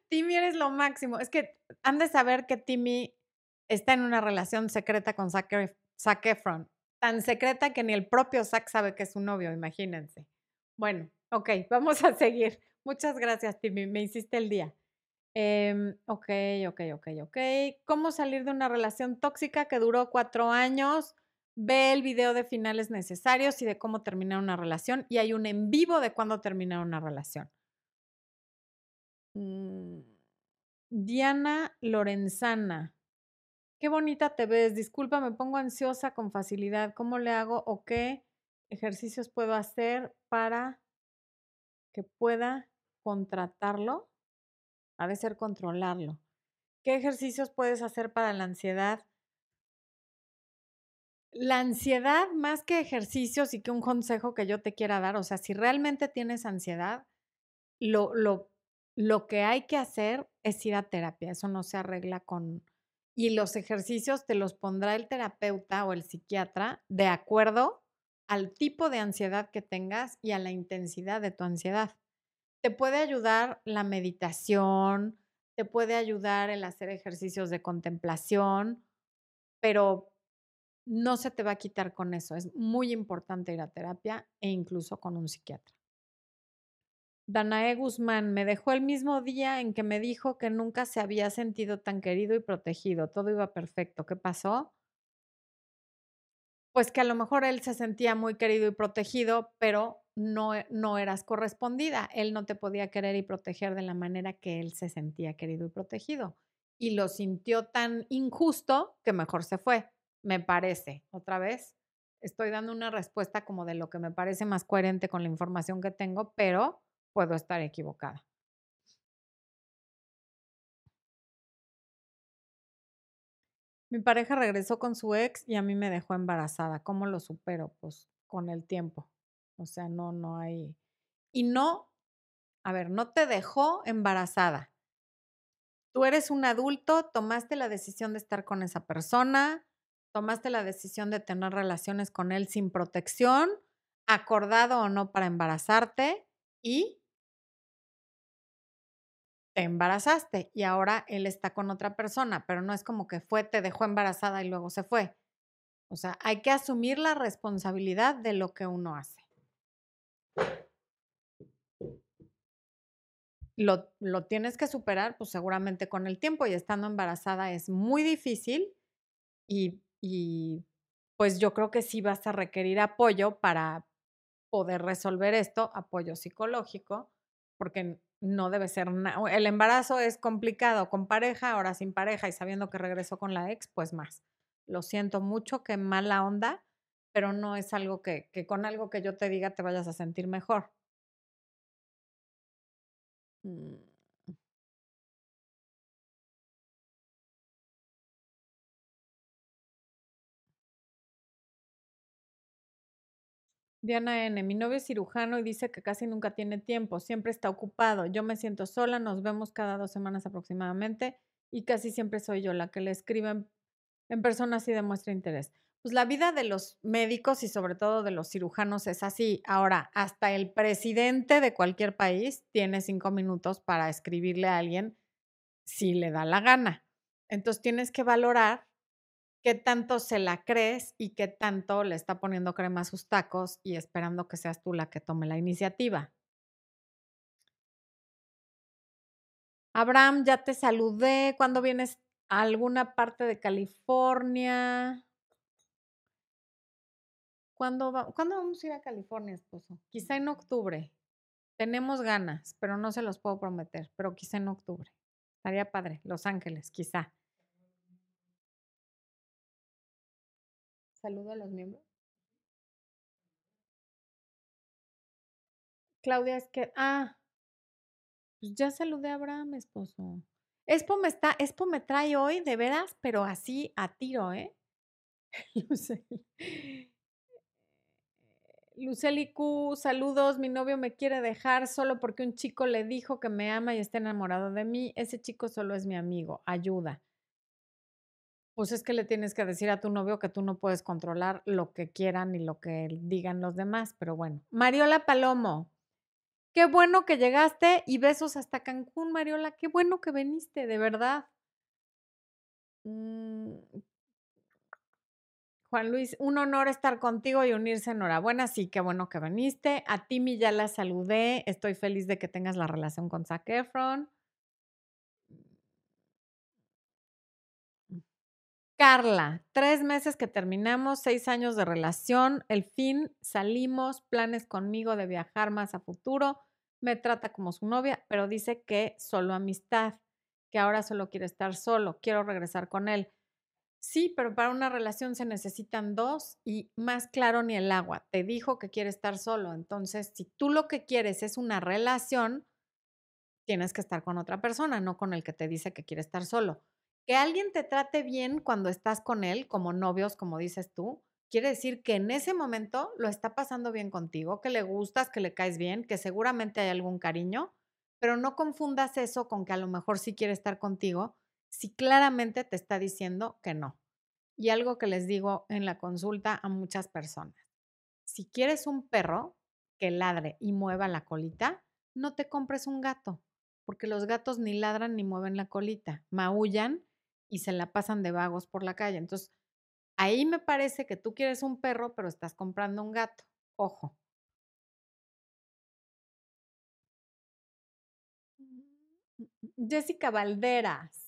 Timmy eres lo máximo. Es que han de saber que Timmy está en una relación secreta con Zac, Efron. Tan secreta que ni el propio Zac sabe que es su novio, imagínense. Bueno, ok, [laughs] vamos a seguir. Muchas gracias, Timmy. Me hiciste el día. Em, ok, ok, ok, ok. ¿Cómo salir de una relación tóxica que duró cuatro años? Ve el video de finales necesarios y de cómo terminar una relación. Y hay un en vivo de cuándo terminar una relación. Mm, Diana Lorenzana. Qué bonita te ves. Disculpa, me pongo ansiosa con facilidad. ¿Cómo le hago o qué ejercicios puedo hacer para que pueda contratarlo? Ha de ser controlarlo. ¿Qué ejercicios puedes hacer para la ansiedad? La ansiedad, más que ejercicios y que un consejo que yo te quiera dar, o sea, si realmente tienes ansiedad, lo, lo lo que hay que hacer es ir a terapia, eso no se arregla con... Y los ejercicios te los pondrá el terapeuta o el psiquiatra de acuerdo al tipo de ansiedad que tengas y a la intensidad de tu ansiedad. Te puede ayudar la meditación, te puede ayudar el hacer ejercicios de contemplación, pero no se te va a quitar con eso. Es muy importante ir a terapia e incluso con un psiquiatra. Danae Guzmán me dejó el mismo día en que me dijo que nunca se había sentido tan querido y protegido. Todo iba perfecto. ¿Qué pasó? Pues que a lo mejor él se sentía muy querido y protegido, pero no, e, no eras correspondida. Él no te podía querer y proteger de la manera que él se sentía querido y protegido. Y lo sintió tan injusto que mejor se fue, me parece. Otra vez, estoy dando una respuesta como de lo que me parece más coherente con la información que tengo, pero puedo estar equivocada. Mi pareja regresó con su ex y a mí me dejó embarazada. ¿Cómo lo supero? Pues con el tiempo. O sea, no, no hay. Y no, a ver, no te dejó embarazada. Tú eres un adulto, tomaste la decisión de estar con esa persona, tomaste la decisión de tener relaciones con él sin protección, acordado o no para embarazarte, y te embarazaste y ahora él está con otra persona, pero no es como que fue, te dejó embarazada y luego se fue. O sea, hay que asumir la responsabilidad de lo que uno hace. Lo, lo, tienes que superar, pues seguramente con el tiempo y estando embarazada es muy difícil y, y pues yo creo que sí vas a requerir apoyo para poder resolver esto, apoyo psicológico, porque no debe ser El embarazo es complicado con pareja, ahora sin pareja y sabiendo que regresó con la ex, pues más. Lo siento mucho, qué mala onda, pero no es algo que, que con algo que yo te diga te vayas a sentir mejor. Mm. Diana N., mi novio es cirujano y dice que casi nunca tiene tiempo, siempre está ocupado. Yo me siento sola, nos vemos cada dos semanas aproximadamente y casi siempre soy yo la que le escribe en, en persona si demuestra interés. Pues la vida de los médicos y sobre todo de los cirujanos es así. Ahora, hasta el presidente de cualquier país tiene cinco minutos para escribirle a alguien si le da la gana. Entonces tienes que valorar qué tanto se la crees y qué tanto le está poniendo crema a sus tacos y esperando que seas tú la que tome la iniciativa. Abraham, ya te saludé. ¿Cuándo vienes a alguna parte de California? ¿Cuándo, ¿Cuándo vamos a ir a California, esposo? Quizá en octubre. Tenemos ganas, pero no se los puedo prometer, pero quizá en octubre. Estaría padre. Los Ángeles, quizá. Saludo a los miembros. Claudia, es que, ah, Pues ya saludé a Abraham, esposo. Expo me está, Expo me trae hoy, de veras, pero así a tiro, [laughs] ¿eh? Luceli Q, saludos. Mi novio me quiere dejar solo porque un chico le dijo que me ama y está enamorado de mí. Ese chico solo es mi amigo. Ayuda. Pues es que le tienes que decir a tu novio que tú no puedes controlar lo que quieran y lo que digan los demás, pero bueno. Mariola Palomo, qué bueno que llegaste y besos hasta Cancún, Mariola. Qué bueno que viniste, de verdad. Mm, Juan Luis, un honor estar contigo y unirse. Enhorabuena, sí, qué bueno que viniste. A Timmy ya la saludé. Estoy feliz de que tengas la relación con Zac Efron. Carla, tres meses que terminamos, seis años de relación, el fin, salimos, planes conmigo de viajar más a futuro, me trata como su novia, pero dice que solo amistad, que ahora solo quiere estar solo, quiero regresar con él. Sí, pero para una relación se necesitan dos y más claro ni el agua. Te dijo que quiere estar solo. Entonces, si tú lo que quieres es una relación, tienes que estar con otra persona, no con el que te dice que quiere estar solo. Que alguien te trate bien cuando estás con él, como novios, como dices tú, quiere decir que en ese momento lo está pasando bien contigo, que le gustas, que le caes bien, que seguramente hay algún cariño, pero no confundas eso con que a lo mejor sí quiere estar contigo si claramente te está diciendo que no. Y algo que les digo en la consulta a muchas personas. Si quieres un perro que ladre y mueva la colita, no te compres un gato, porque los gatos ni ladran ni mueven la colita, maullan y se la pasan de vagos por la calle. Entonces, ahí me parece que tú quieres un perro, pero estás comprando un gato. Ojo. Jessica Valderas.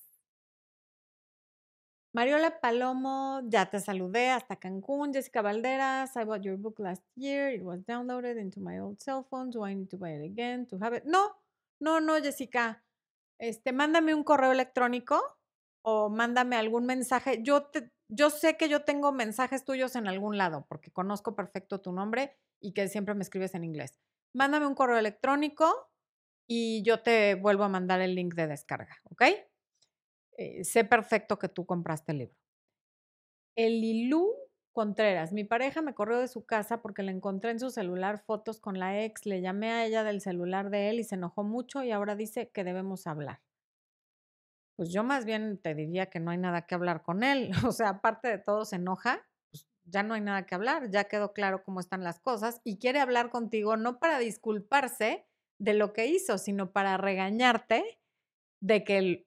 Mariola Palomo, ya te saludé hasta Cancún. Jessica Valderas, I bought your book last year. It was downloaded into my old cell phone. Do I need to buy it again to have it? No, no, no, Jessica. Este, mándame un correo electrónico o mándame algún mensaje. Yo te, yo sé que yo tengo mensajes tuyos en algún lado porque conozco perfecto tu nombre y que siempre me escribes en inglés. Mándame un correo electrónico y yo te vuelvo a mandar el link de descarga, ¿ok? Eh, sé perfecto que tú compraste el libro. Elilú Contreras, mi pareja me corrió de su casa porque le encontré en su celular fotos con la ex, le llamé a ella del celular de él y se enojó mucho y ahora dice que debemos hablar. Pues yo más bien te diría que no hay nada que hablar con él. [laughs] O sea, aparte de todo se enoja, pues ya no hay nada que hablar, ya quedó claro cómo están las cosas y quiere hablar contigo no para disculparse de lo que hizo, sino para regañarte de que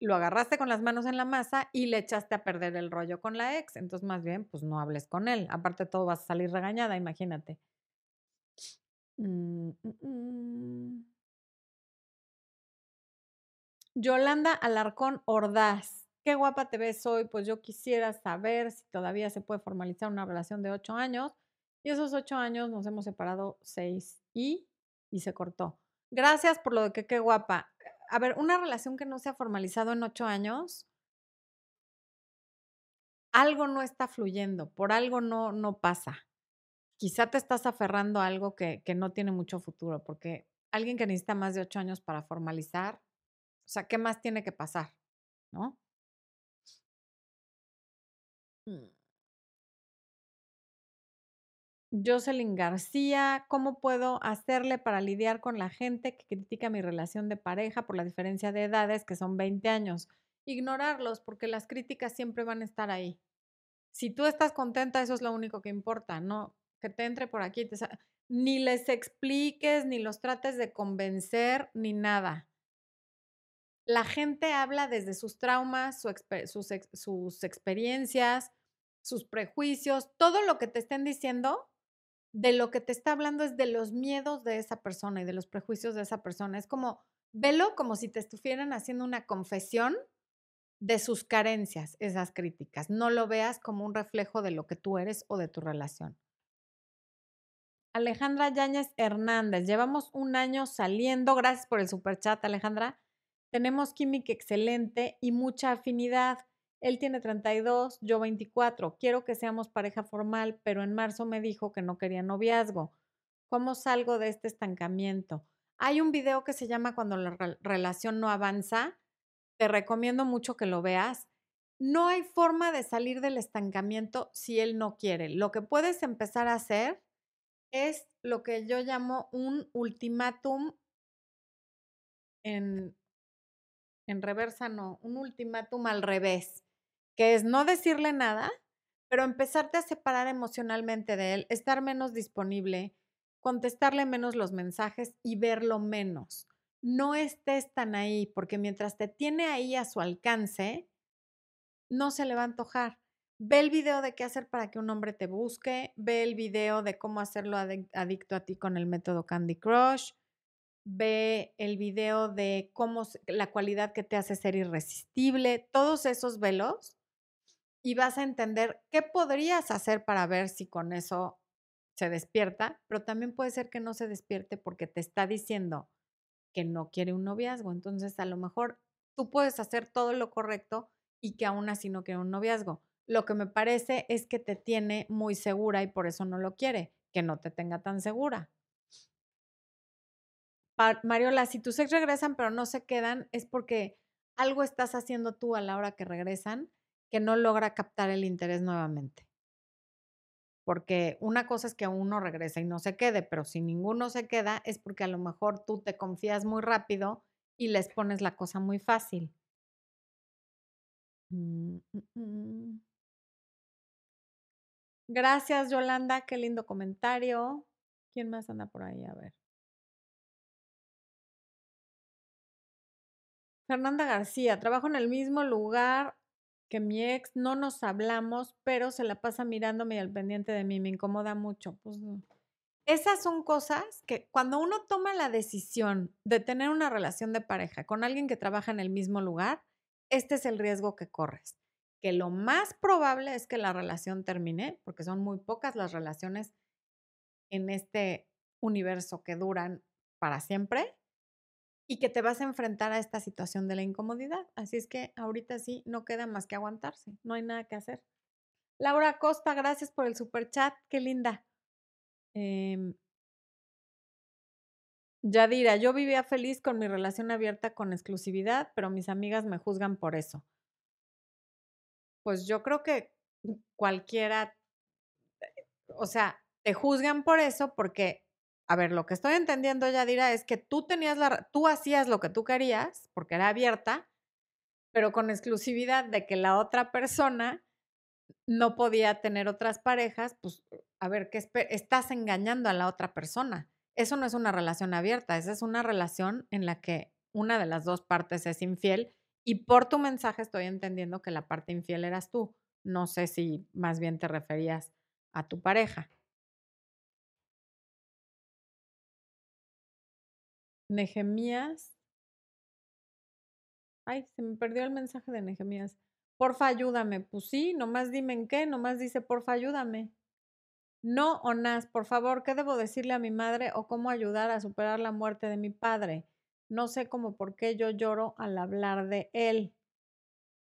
lo agarraste con las manos en la masa y le echaste a perder el rollo con la ex. Entonces, más bien, pues no hables con él. Aparte, todo vas a salir regañada, imagínate. Mm, mm, mm. Yolanda Alarcón Ordaz. Qué guapa te ves hoy. Pues yo quisiera saber si todavía se puede formalizar una relación de ocho años. Y esos ocho años nos hemos separado seis y, y se cortó. Gracias por lo de que qué guapa a ver, una relación que no se ha formalizado en ocho años, algo no está fluyendo, por algo no, no pasa. Quizá te estás aferrando a algo que, que no tiene mucho futuro, porque alguien que necesita más de ocho años para formalizar, o sea, ¿qué más tiene que pasar? ¿No? Mm. Jocelyn García, ¿cómo puedo hacerle para lidiar con la gente que critica mi relación de pareja por la diferencia de edades, que son 20 años? Ignorarlos, porque las críticas siempre van a estar ahí. Si tú estás contenta, eso es lo único que importa, no que te entre por aquí, ni les expliques, ni los trates de convencer, ni nada. La gente habla desde sus traumas, sus, sus experiencias, sus prejuicios, todo lo que te estén diciendo de lo que te está hablando es de los miedos de esa persona y de los prejuicios de esa persona. Es como, velo como si te estuvieran haciendo una confesión de sus carencias, esas críticas. No lo veas como un reflejo de lo que tú eres o de tu relación. Alejandra Yáñez Hernández, llevamos un año saliendo, gracias por el superchat, Alejandra. Tenemos química excelente y mucha afinidad. Él tiene 32, yo 24. Quiero que seamos pareja formal, pero en marzo me dijo que no quería noviazgo. ¿Cómo salgo de este estancamiento? Hay un video que se llama Cuando la relación no avanza. Te recomiendo mucho que lo veas. No hay forma de salir del estancamiento si él no quiere. Lo que puedes empezar a hacer es lo que yo llamo un ultimátum en, en reversa, no, un ultimátum al revés, que es no decirle nada, pero empezarte a separar emocionalmente de él, estar menos disponible, contestarle menos los mensajes y verlo menos. No estés tan ahí, porque mientras te tiene ahí a su alcance, no se le va a antojar. Ve el video de qué hacer para que un hombre te busque, ve el video de cómo hacerlo adicto a ti con el método Candy Crush, ve el video de cómo la cualidad que te hace ser irresistible, todos esos velos y vas a entender qué podrías hacer para ver si con eso se despierta, pero también puede ser que no se despierte porque te está diciendo que no quiere un noviazgo. Entonces, a lo mejor tú puedes hacer todo lo correcto y que aún así no quiere un noviazgo. Lo que me parece es que te tiene muy segura y por eso no lo quiere, que no te tenga tan segura. Mariola, si tus ex regresan pero no se quedan, es porque algo estás haciendo tú a la hora que regresan que no logra captar el interés nuevamente. Porque una cosa es que uno regresa y no se quede, pero si ninguno se queda es porque a lo mejor tú te confías muy rápido y les pones la cosa muy fácil. Mm, mm, mm. Gracias, Yolanda. Qué lindo comentario. ¿Quién más anda por ahí? A ver. Fernanda García, trabajo en el mismo lugar que mi ex, no nos hablamos, pero se la pasa mirándome y al pendiente de mí, me incomoda mucho. Pues, esas son cosas que cuando uno toma la decisión de tener una relación de pareja con alguien que trabaja en el mismo lugar, este es el riesgo que corres. Que lo más probable es que la relación termine, porque son muy pocas las relaciones en este universo que duran para siempre, y que te vas a enfrentar a esta situación de la incomodidad. Así es que ahorita sí, no queda más que aguantarse, no hay nada que hacer. Laura Costa, gracias por el super chat, qué linda. Eh, Yadira, yo vivía feliz con mi relación abierta con exclusividad, pero mis amigas me juzgan por eso. Pues yo creo que cualquiera, o sea, te juzgan por eso porque a ver, lo que estoy entendiendo, Yadira, es que tú tenías la, tú hacías lo que tú querías, porque era abierta, pero con exclusividad de que la otra persona no podía tener otras parejas, pues, a ver, ¿qué estás engañando a la otra persona? Eso no es una relación abierta, esa es una relación en la que una de las dos partes es infiel y por tu mensaje estoy entendiendo que la parte infiel eras tú. No sé si más bien te referías a tu pareja. Nehemías. Ay, se me perdió el mensaje de Nehemías. Porfa, ayúdame. Pues sí, nomás dime en qué, nomás dice, porfa, ayúdame. No, Onás, por favor, ¿qué debo decirle a mi madre o cómo ayudar a superar la muerte de mi padre? No sé cómo por qué yo lloro al hablar de él.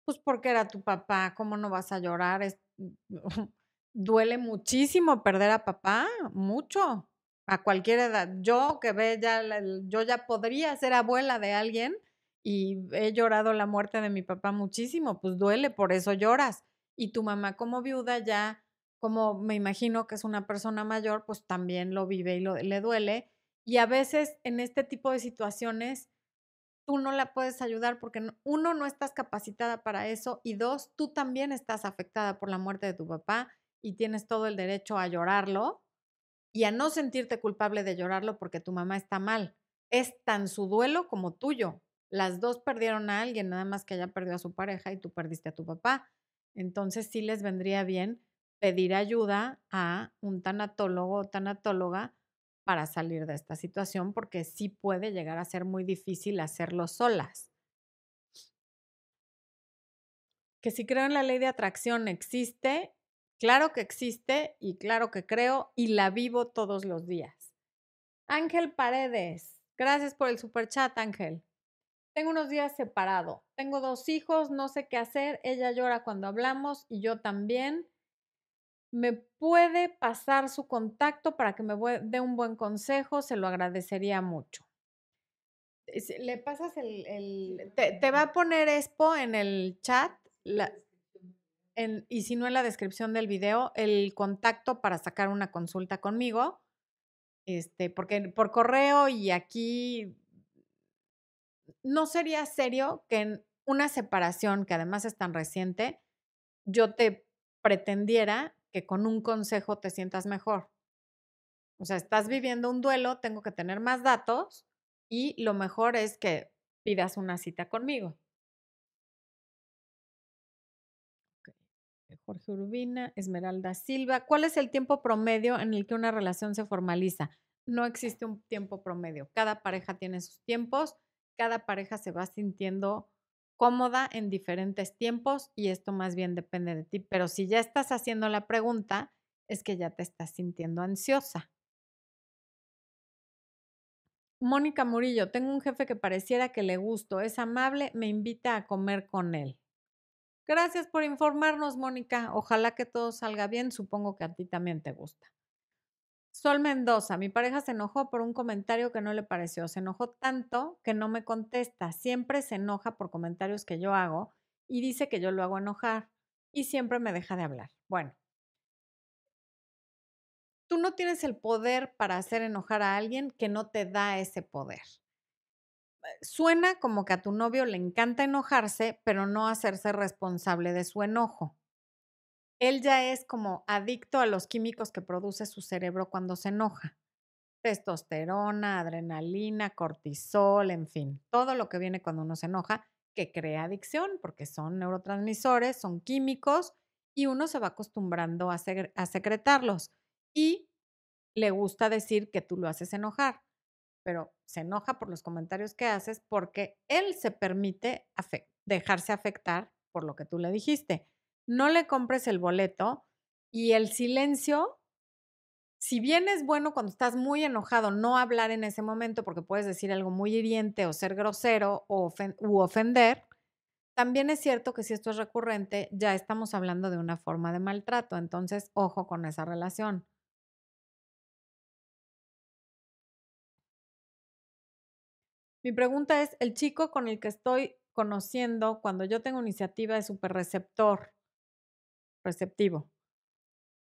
Pues porque era tu papá, ¿cómo no vas a llorar? Es, [laughs] duele muchísimo perder a papá, mucho a cualquier edad. Yo que ve ya, yo ya podría ser abuela de alguien y he llorado la muerte de mi papá muchísimo, pues duele, por eso lloras. Y tu mamá como viuda ya, como me imagino que es una persona mayor, pues también lo vive y le duele. Y a veces en este tipo de situaciones, tú no la puedes ayudar porque uno, no estás capacitada para eso y dos, tú también estás afectada por la muerte de tu papá y tienes todo el derecho a llorarlo y a no sentirte culpable de llorarlo porque tu mamá está mal. Es tan su duelo como tuyo. Las dos perdieron a alguien, nada más que ella perdió a su pareja y tú perdiste a tu papá. Entonces sí les vendría bien pedir ayuda a un tanatólogo o tanatóloga para salir de esta situación porque sí puede llegar a ser muy difícil hacerlo solas. Que si creo en la ley de atracción existe, Claro que existe y claro que creo y la vivo todos los días. Ángel Paredes, gracias por el super chat, Ángel. Tengo unos días separado. Tengo dos hijos, no sé qué hacer. Ella llora cuando hablamos y yo también. ¿Me puede pasar su contacto para que me dé un buen consejo? Se lo agradecería mucho. Le pasas el... te, va a poner Expo en el chat y si no en la descripción del video, el contacto para sacar una consulta conmigo. Este, porque por correo y aquí no sería serio que en una separación que además es tan reciente, yo te pretendiera que con un consejo te sientas mejor. O sea, estás viviendo un duelo, tengo que tener más datos y lo mejor es que pidas una cita conmigo. Jorge Urbina, Esmeralda Silva. ¿Cuál es el tiempo promedio en el que una relación se formaliza? No existe un tiempo promedio. Cada pareja tiene sus tiempos, cada pareja se va sintiendo cómoda en diferentes tiempos y esto más bien depende de ti. Pero si ya estás haciendo la pregunta, es que ya te estás sintiendo ansiosa. Mónica Murillo, tengo un jefe que pareciera que le gusto, es amable, me invita a comer con él. Gracias por informarnos, Mónica. Ojalá que todo salga bien. Supongo que a ti también te gusta. Sol Mendoza, mi pareja se enojó por un comentario que no le pareció. Se enojó tanto que no me contesta. Siempre se enoja por comentarios que yo hago y dice que yo lo hago enojar y siempre me deja de hablar. Bueno, tú no tienes el poder para hacer enojar a alguien que no te da ese poder suena como que a tu novio le encanta enojarse, pero no hacerse responsable de su enojo. Él ya es como adicto a los químicos que produce su cerebro cuando se enoja. Testosterona, adrenalina, cortisol, en fin, todo lo que viene cuando uno se enoja que crea adicción, porque son neurotransmisores, son químicos y uno se va acostumbrando a, a secretarlos. Y le gusta decir que tú lo haces enojar pero se enoja por los comentarios que haces porque él se permite dejarse afectar por lo que tú le dijiste. No le compres el boleto y el silencio, si bien es bueno cuando estás muy enojado no hablar en ese momento porque puedes decir algo muy hiriente o ser grosero o u ofender, también es cierto que si esto es recurrente, ya estamos hablando de una forma de maltrato, entonces ojo con esa relación. Mi pregunta es, el chico con el que estoy conociendo, cuando yo tengo iniciativa, es súper receptor, receptivo.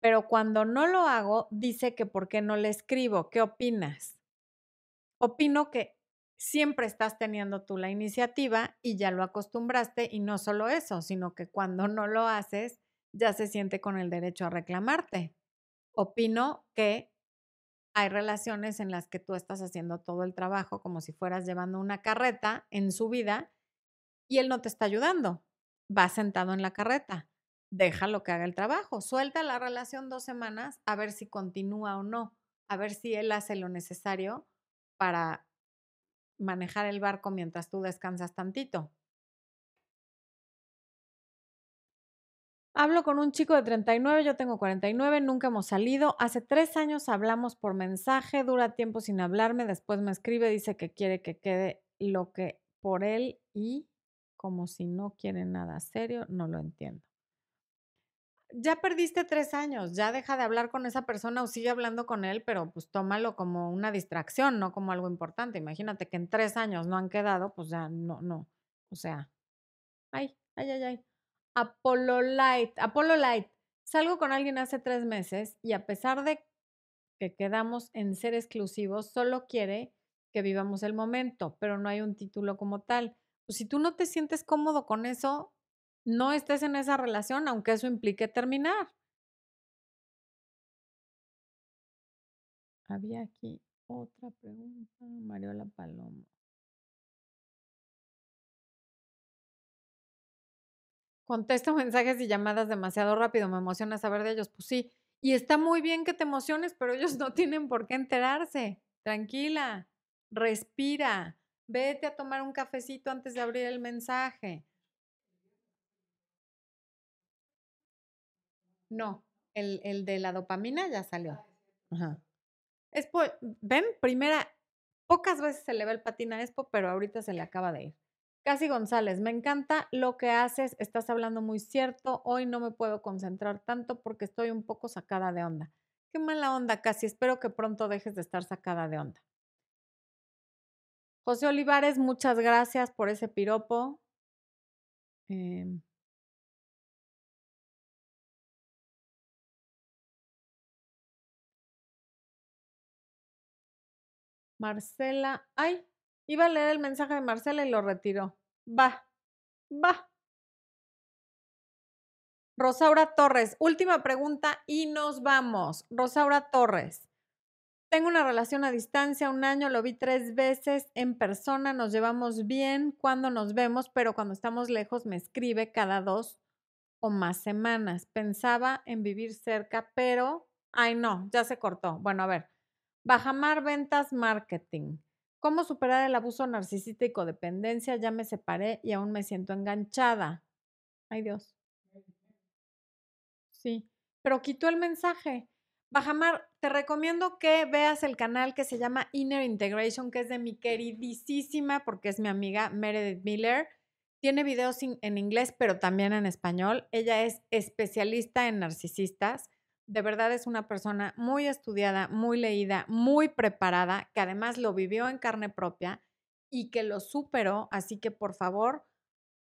Pero cuando no lo hago, dice que por qué no le escribo. ¿Qué opinas? Opino que siempre estás teniendo tú la iniciativa y ya lo acostumbraste y no solo eso, sino que cuando no lo haces, ya se siente con el derecho a reclamarte. Opino que hay relaciones en las que tú estás haciendo todo el trabajo como si fueras llevando una carreta en su vida y él no te está ayudando. Va sentado en la carreta. Déjalo que haga el trabajo. Suelta la relación dos semanas a ver si continúa o no. A ver si él hace lo necesario para manejar el barco mientras tú descansas tantito. Hablo con un chico de 39, yo tengo 49, nunca hemos salido. Hace tres años hablamos por mensaje, dura tiempo sin hablarme, después me escribe, dice que quiere que quede lo que por él y como si no quiere nada serio, no lo entiendo. Ya perdiste tres años, ya deja de hablar con esa persona o sigue hablando con él, pero pues tómalo como una distracción, no como algo importante. Imagínate que en tres años no han quedado, pues ya no, no. O sea, ay, ay, ay, ay. Apollo Light. Apollo Light. Salgo con alguien hace tres meses y a pesar de que quedamos en ser exclusivos, solo quiere que vivamos el momento, pero no hay un título como tal. Pues si tú no te sientes cómodo con eso, no estés en esa relación, aunque eso implique terminar. Había aquí otra pregunta, Mariola Paloma. Contesto mensajes y llamadas demasiado rápido, me emociona saber de ellos. Pues sí, y está muy bien que te emociones, pero ellos [laughs] no tienen por qué enterarse. Tranquila, respira, vete a tomar un cafecito antes de abrir el mensaje. No, el, el de la dopamina ya salió. Ajá. Es ven, primera, pocas veces se le ve el patín a Expo, pero ahorita se le acaba de ir. Casi González, me encanta lo que haces, estás hablando muy cierto, hoy no me puedo concentrar tanto porque estoy un poco sacada de onda. Qué mala onda, Casi, espero que pronto dejes de estar sacada de onda. José Olivares, muchas gracias por ese piropo. Em, Marcela, ay, iba a leer el mensaje de Marcela y lo retiró. Va, va. Rosaura Torres, última pregunta y nos vamos. Rosaura Torres, tengo una relación a distancia, un año, lo vi tres veces en persona, nos llevamos bien cuando nos vemos, pero cuando estamos lejos me escribe cada dos o más semanas. Pensaba en vivir cerca, pero, ay no, ya se cortó. Bueno, a ver, Bajamar Ventas Marketing. ¿Cómo superar el abuso narcisista y codependencia? Ya me separé y aún me siento enganchada. Ay Dios. Sí, pero quitó el mensaje. Bajamar, te recomiendo que veas el canal que se llama Inner Integration, que es de mi queridísima, porque es mi amiga Meredith Miller. Tiene videos en inglés, pero también en español. Ella es especialista en narcisistas. De verdad es una persona muy estudiada, muy leída, muy preparada, que además lo vivió en carne propia y que lo superó. Así que por favor,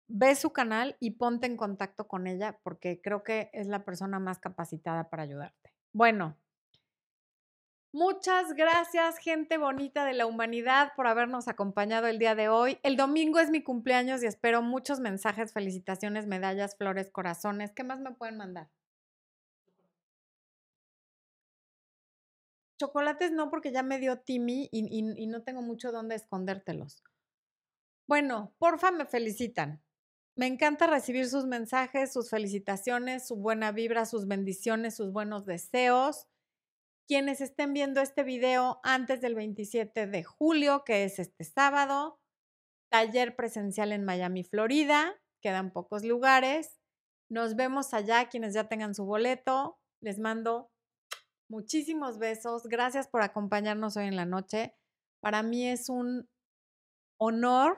ve su canal y ponte en contacto con ella porque creo que es la persona más capacitada para ayudarte. Bueno, muchas gracias, gente bonita de la humanidad, por habernos acompañado el día de hoy. El domingo es mi cumpleaños y espero muchos mensajes, felicitaciones, medallas, flores, corazones. ¿Qué más me pueden mandar? Chocolates no, porque ya me dio Timmy y, no tengo mucho dónde escondértelos. Bueno, porfa, me felicitan. Me encanta recibir sus mensajes, sus felicitaciones, su buena vibra, sus bendiciones, sus buenos deseos. Quienes estén viendo este video antes del 27 de julio, que es este sábado, taller presencial en Miami, Florida. Quedan pocos lugares. Nos vemos allá, quienes ya tengan su boleto. Les mando muchísimos besos. Gracias por acompañarnos hoy en la noche. Para mí es un honor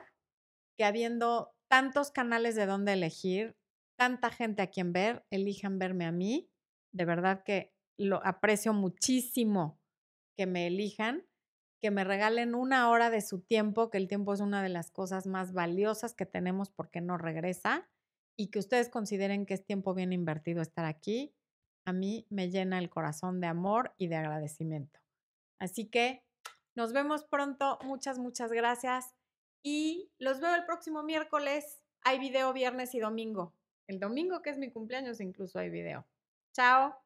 que habiendo tantos canales de dónde elegir, tanta gente a quien ver, elijan verme a mí. De verdad que lo aprecio muchísimo que me elijan, que me regalen una hora de su tiempo, que el tiempo es una de las cosas más valiosas que tenemos porque no regresa, y que ustedes consideren que es tiempo bien invertido estar aquí. A mí me llena el corazón de amor y de agradecimiento. Así que nos vemos pronto. Muchas, muchas gracias. Y los veo el próximo miércoles. Hay video viernes y domingo. El domingo, que es mi cumpleaños, incluso hay video. Chao.